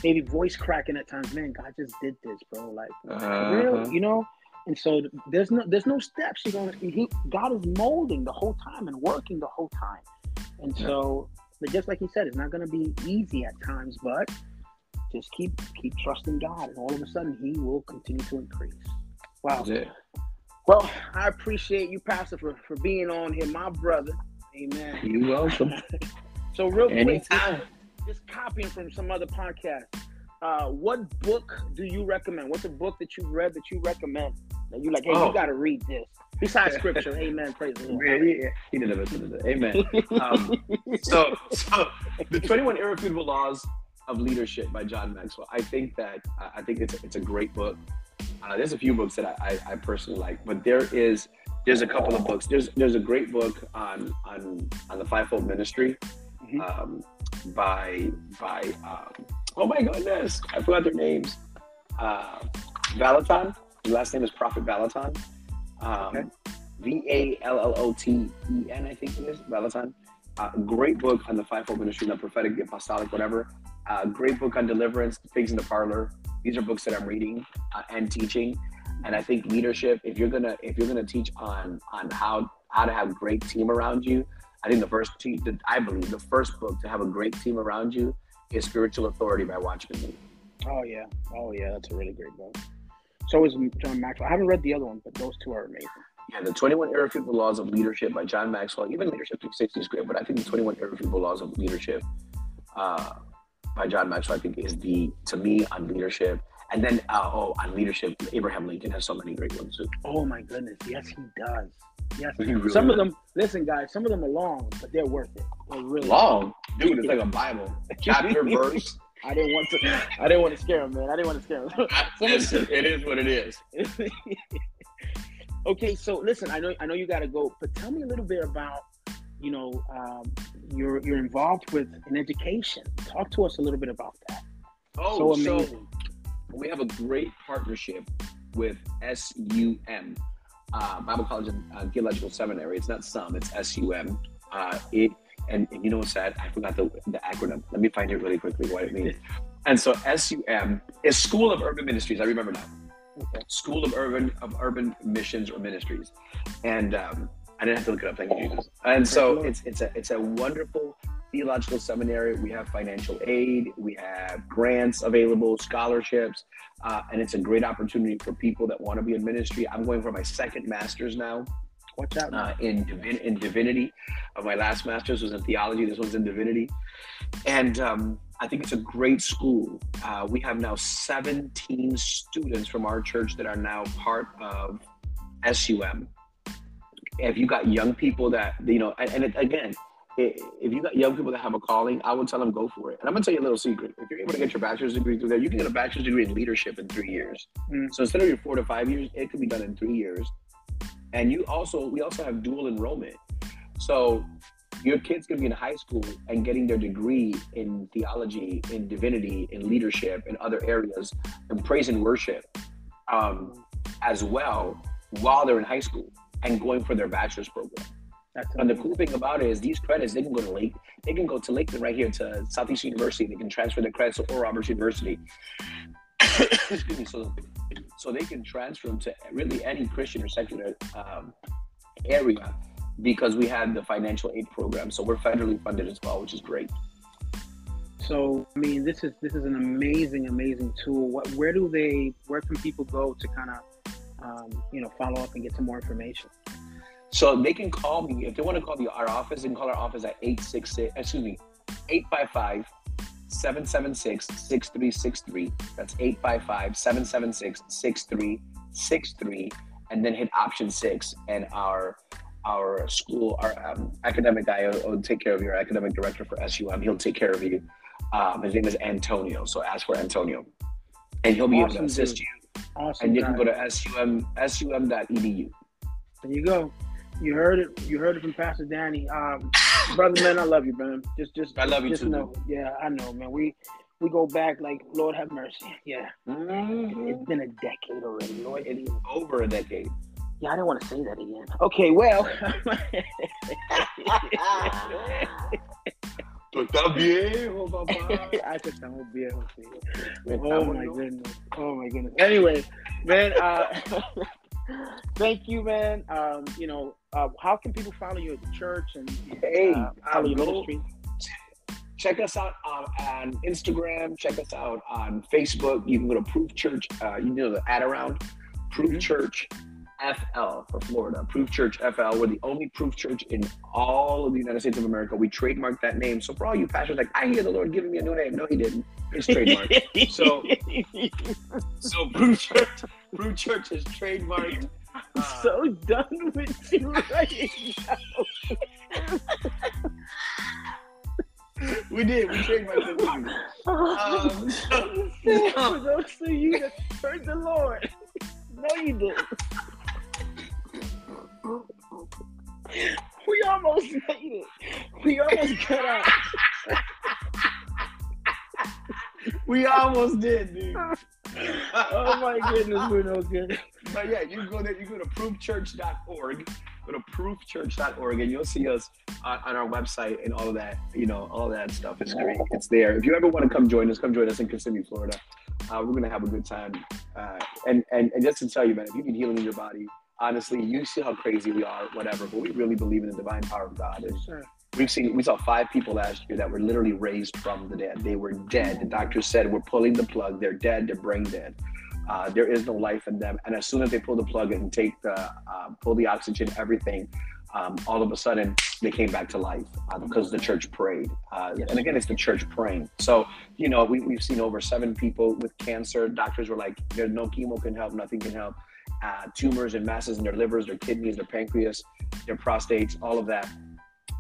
A: maybe voice cracking at times. Man, God just did this, bro. Like, uh-huh. real, you know. And so there's no there's no steps you're gonna. He, God is molding the whole time and working the whole time. And so, but just like he said, it's not gonna be easy at times, but just keep keep trusting God, and all of a sudden He will continue to increase. Wow. Yeah. Well, I appreciate you, Pastor, for, for being on here, my brother. Amen.
B: You're welcome. <laughs>
A: So real Anytime. quick, just copying from some other podcast. Uh, what book do you recommend? What's a book that you've read that you recommend that you like? Hey, oh. you got to read this. Besides <laughs> scripture, Amen. Praise the Lord.
B: Yeah, he didn't listen to that. Amen. Um, so, so the Twenty One Irrefutable Laws of Leadership by John Maxwell. I think that I think it's a, it's a great book. Uh, there's a few books that I, I, I personally like, but there is there's a couple of books. There's there's a great book on on on the fivefold ministry mm-hmm. um, by by um, oh my goodness, I forgot their names. Uh, Vallotton. His last name is Prophet Vallotton. Um, V A L L O T E N, I think it is Vallotton. Uh, great book on the fivefold ministry, the prophetic, the apostolic, whatever. Uh, great book on deliverance, pigs in the parlor. These are books that I'm reading uh, and teaching. And I think leadership, if you're gonna if you're gonna teach on on how how to have a great team around you, I think the first team, I believe, the first book to have a great team around you is Spiritual Authority by Watchman Nee.
A: Oh yeah, oh yeah, that's a really great book. So is John Maxwell. I haven't read the other one, but those two are amazing.
B: Yeah, the 21 Irrefutable Laws of Leadership by John Maxwell. Even Leadership 360 is great, but I think the 21 Irrefutable Laws of Leadership uh, by John Maxwell, I think, is the to me on leadership. And then uh, oh, on leadership, Abraham Lincoln has so many great ones too.
A: Oh my goodness, yes, he does. Yes, really some of them. Listen, guys, some of them are long, but they're worth it. They're really
B: long, dude. It's like a Bible, chapter <laughs> verse.
A: I didn't want to. I didn't want to scare him, man. I didn't want to scare him. <laughs>
B: it is what it is. <laughs>
A: okay, so listen. I know. I know you got to go, but tell me a little bit about. You know, um, you're you're involved with an education. Talk to us a little bit about that.
B: Oh, so amazing. So we have a great partnership with SUM, uh, Bible College and uh, Theological Seminary. It's not some, it's SUM. Uh, it and, and, you know what's sad? I forgot the, the acronym. Let me find it really quickly what it means. And so SUM is School of Urban Ministries. I remember now. Okay. School of Urban of Urban Missions or Ministries, and um, I didn't have to look it up. Thank you, Jesus. And so it's it's a it's a wonderful theological seminary. We have financial aid, we have grants available, scholarships, uh, and it's a great opportunity for people that want to be in ministry. I'm going for my second master's now.
A: Watch out
B: uh, in divin- in divinity. Uh, my last master's was in theology. This one's in divinity, and um, I think it's a great school. Uh, we have now 17 students from our church that are now part of SUM. If you got young people that you know, and, and it, again, if you got young people that have a calling, I would tell them go for it. And I'm gonna tell you a little secret. If you're able to get your bachelor's degree through there, you can get a bachelor's degree in leadership in three years. Mm. So instead of your four to five years, it could be done in three years. And you also, we also have dual enrollment. So your kids can be in high school and getting their degree in theology, in divinity, in leadership, in other areas, and praise and worship um, as well while they're in high school and going for their bachelor's program. That's and the cool thing about it is these credits, they can go to Lake, they can go to Lakeland right here to Southeast University. They can transfer their credits to Oral Roberts University. <coughs> Excuse me. So, so they can transfer them to really any Christian or secular um, area because we have the financial aid program. So we're federally funded as well, which is great.
A: So I mean, this is this is an amazing, amazing tool. What, where do they, where can people go to kind of, um, you know, follow up and get some more information?
B: So they can call me if they want to call the, our office. They can call our office at 866, excuse me, 855 776 6363. That's 855 776 6363. And then hit option six, and our our school, our um, academic guy will, will, take care of your academic director for SUM. He'll take care of you. Um, his name is Antonio. So ask for Antonio, and he'll be awesome, able to assist dude. you. Awesome. And you guy. can go to sum sum.edu.
A: There you go. You heard it. You heard it from Pastor Danny. Um, brother, man, I love you, man. Just, just,
B: I love you
A: just
B: too.
A: Know, yeah, I know, man. We we go back like Lord have mercy. Yeah, mm-hmm. it's been a decade already. Lord,
B: it's over a decade.
A: Yeah, I didn't want to say that again. Okay, well. <laughs>
B: Tú estás viejo, papá. <laughs>
A: estamos viejos, sí. Oh my goodness. Oh my goodness. Anyway, man, uh, <laughs> thank you, man. Um, you know, uh, how can people follow you at the church and
B: hey,
A: uh, follow your ministry?
B: check us out on, on, Instagram. Check us out on Facebook. You can go to Proof Church. Uh, you know the ad around Proof mm-hmm. Church FL for Florida. Proof Church FL. We're the only Proof Church in all of the United States of America. We trademarked that name. So for all you pastors, like I hear the Lord giving me a new name. No, He didn't. It's trademarked. <laughs> so, <laughs> so Proof Church, Proof Church is trademarked.
A: I'm uh, so done with you right now.
B: we did. We trained myself. <laughs> Um,
A: so, For those of you that heard the Lord, no, you didn't. We almost made it. We almost got out.
B: we almost did, dude.
A: oh my goodness, we're no good.
B: But yeah, you go there. You go to proofchurch.org go to proofchurch.org and you'll see us on, on, our website and all of that, you know, all that stuff is great. It's there. If you ever want to come join us, come join us in Kissimmee, Florida. Uh, we're gonna have a good time. Uh, and, and and just to tell you, man, if you need healing in your body, honestly, you see how crazy we are, whatever. But we really believe in the divine power of God. And sure. we've seen we saw five people last year that were literally raised from the dead. They were dead. The doctors said we're pulling the plug. They're dead. They're brain dead. Uh, there is no life in them. And as soon as they pull the plug and take the uh, pull the oxygen, everything, um, all of a sudden they came back to life uh, because the church prayed. Uh, yes. And again, it's the church praying. So you know, we, we've seen over seven people with cancer. Doctors were like, "There's no chemo can help. Nothing can help." Uh, tumors and masses in their livers, their kidneys, their pancreas, their prostates, all of that,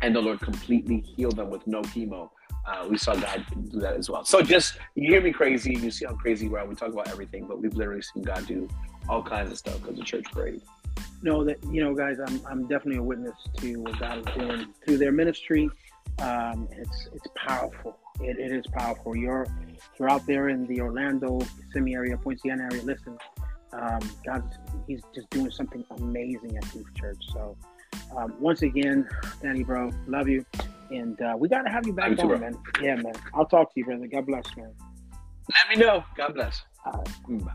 B: and the Lord completely healed them with no chemo uh, we saw God do that as well. So just you hear me crazy, you see how crazy we are. We talk about everything, but we've literally seen God do all kinds of stuff because the church prayed.
A: No, that you know, guys, I'm I'm definitely a witness to what God is doing through their ministry. Um, it's it's powerful. It, it is powerful. You're you're out there in the Orlando, Kissimmee area, Poinciana area. Listen, um, God's He's just doing something amazing at Proof Church. So um, once again, Danny, bro, love you. And uh, we got to have you back on, man. Yeah, man. I'll talk to you, brother. God bless, man.
B: Let me know. God bless. All right. Bye.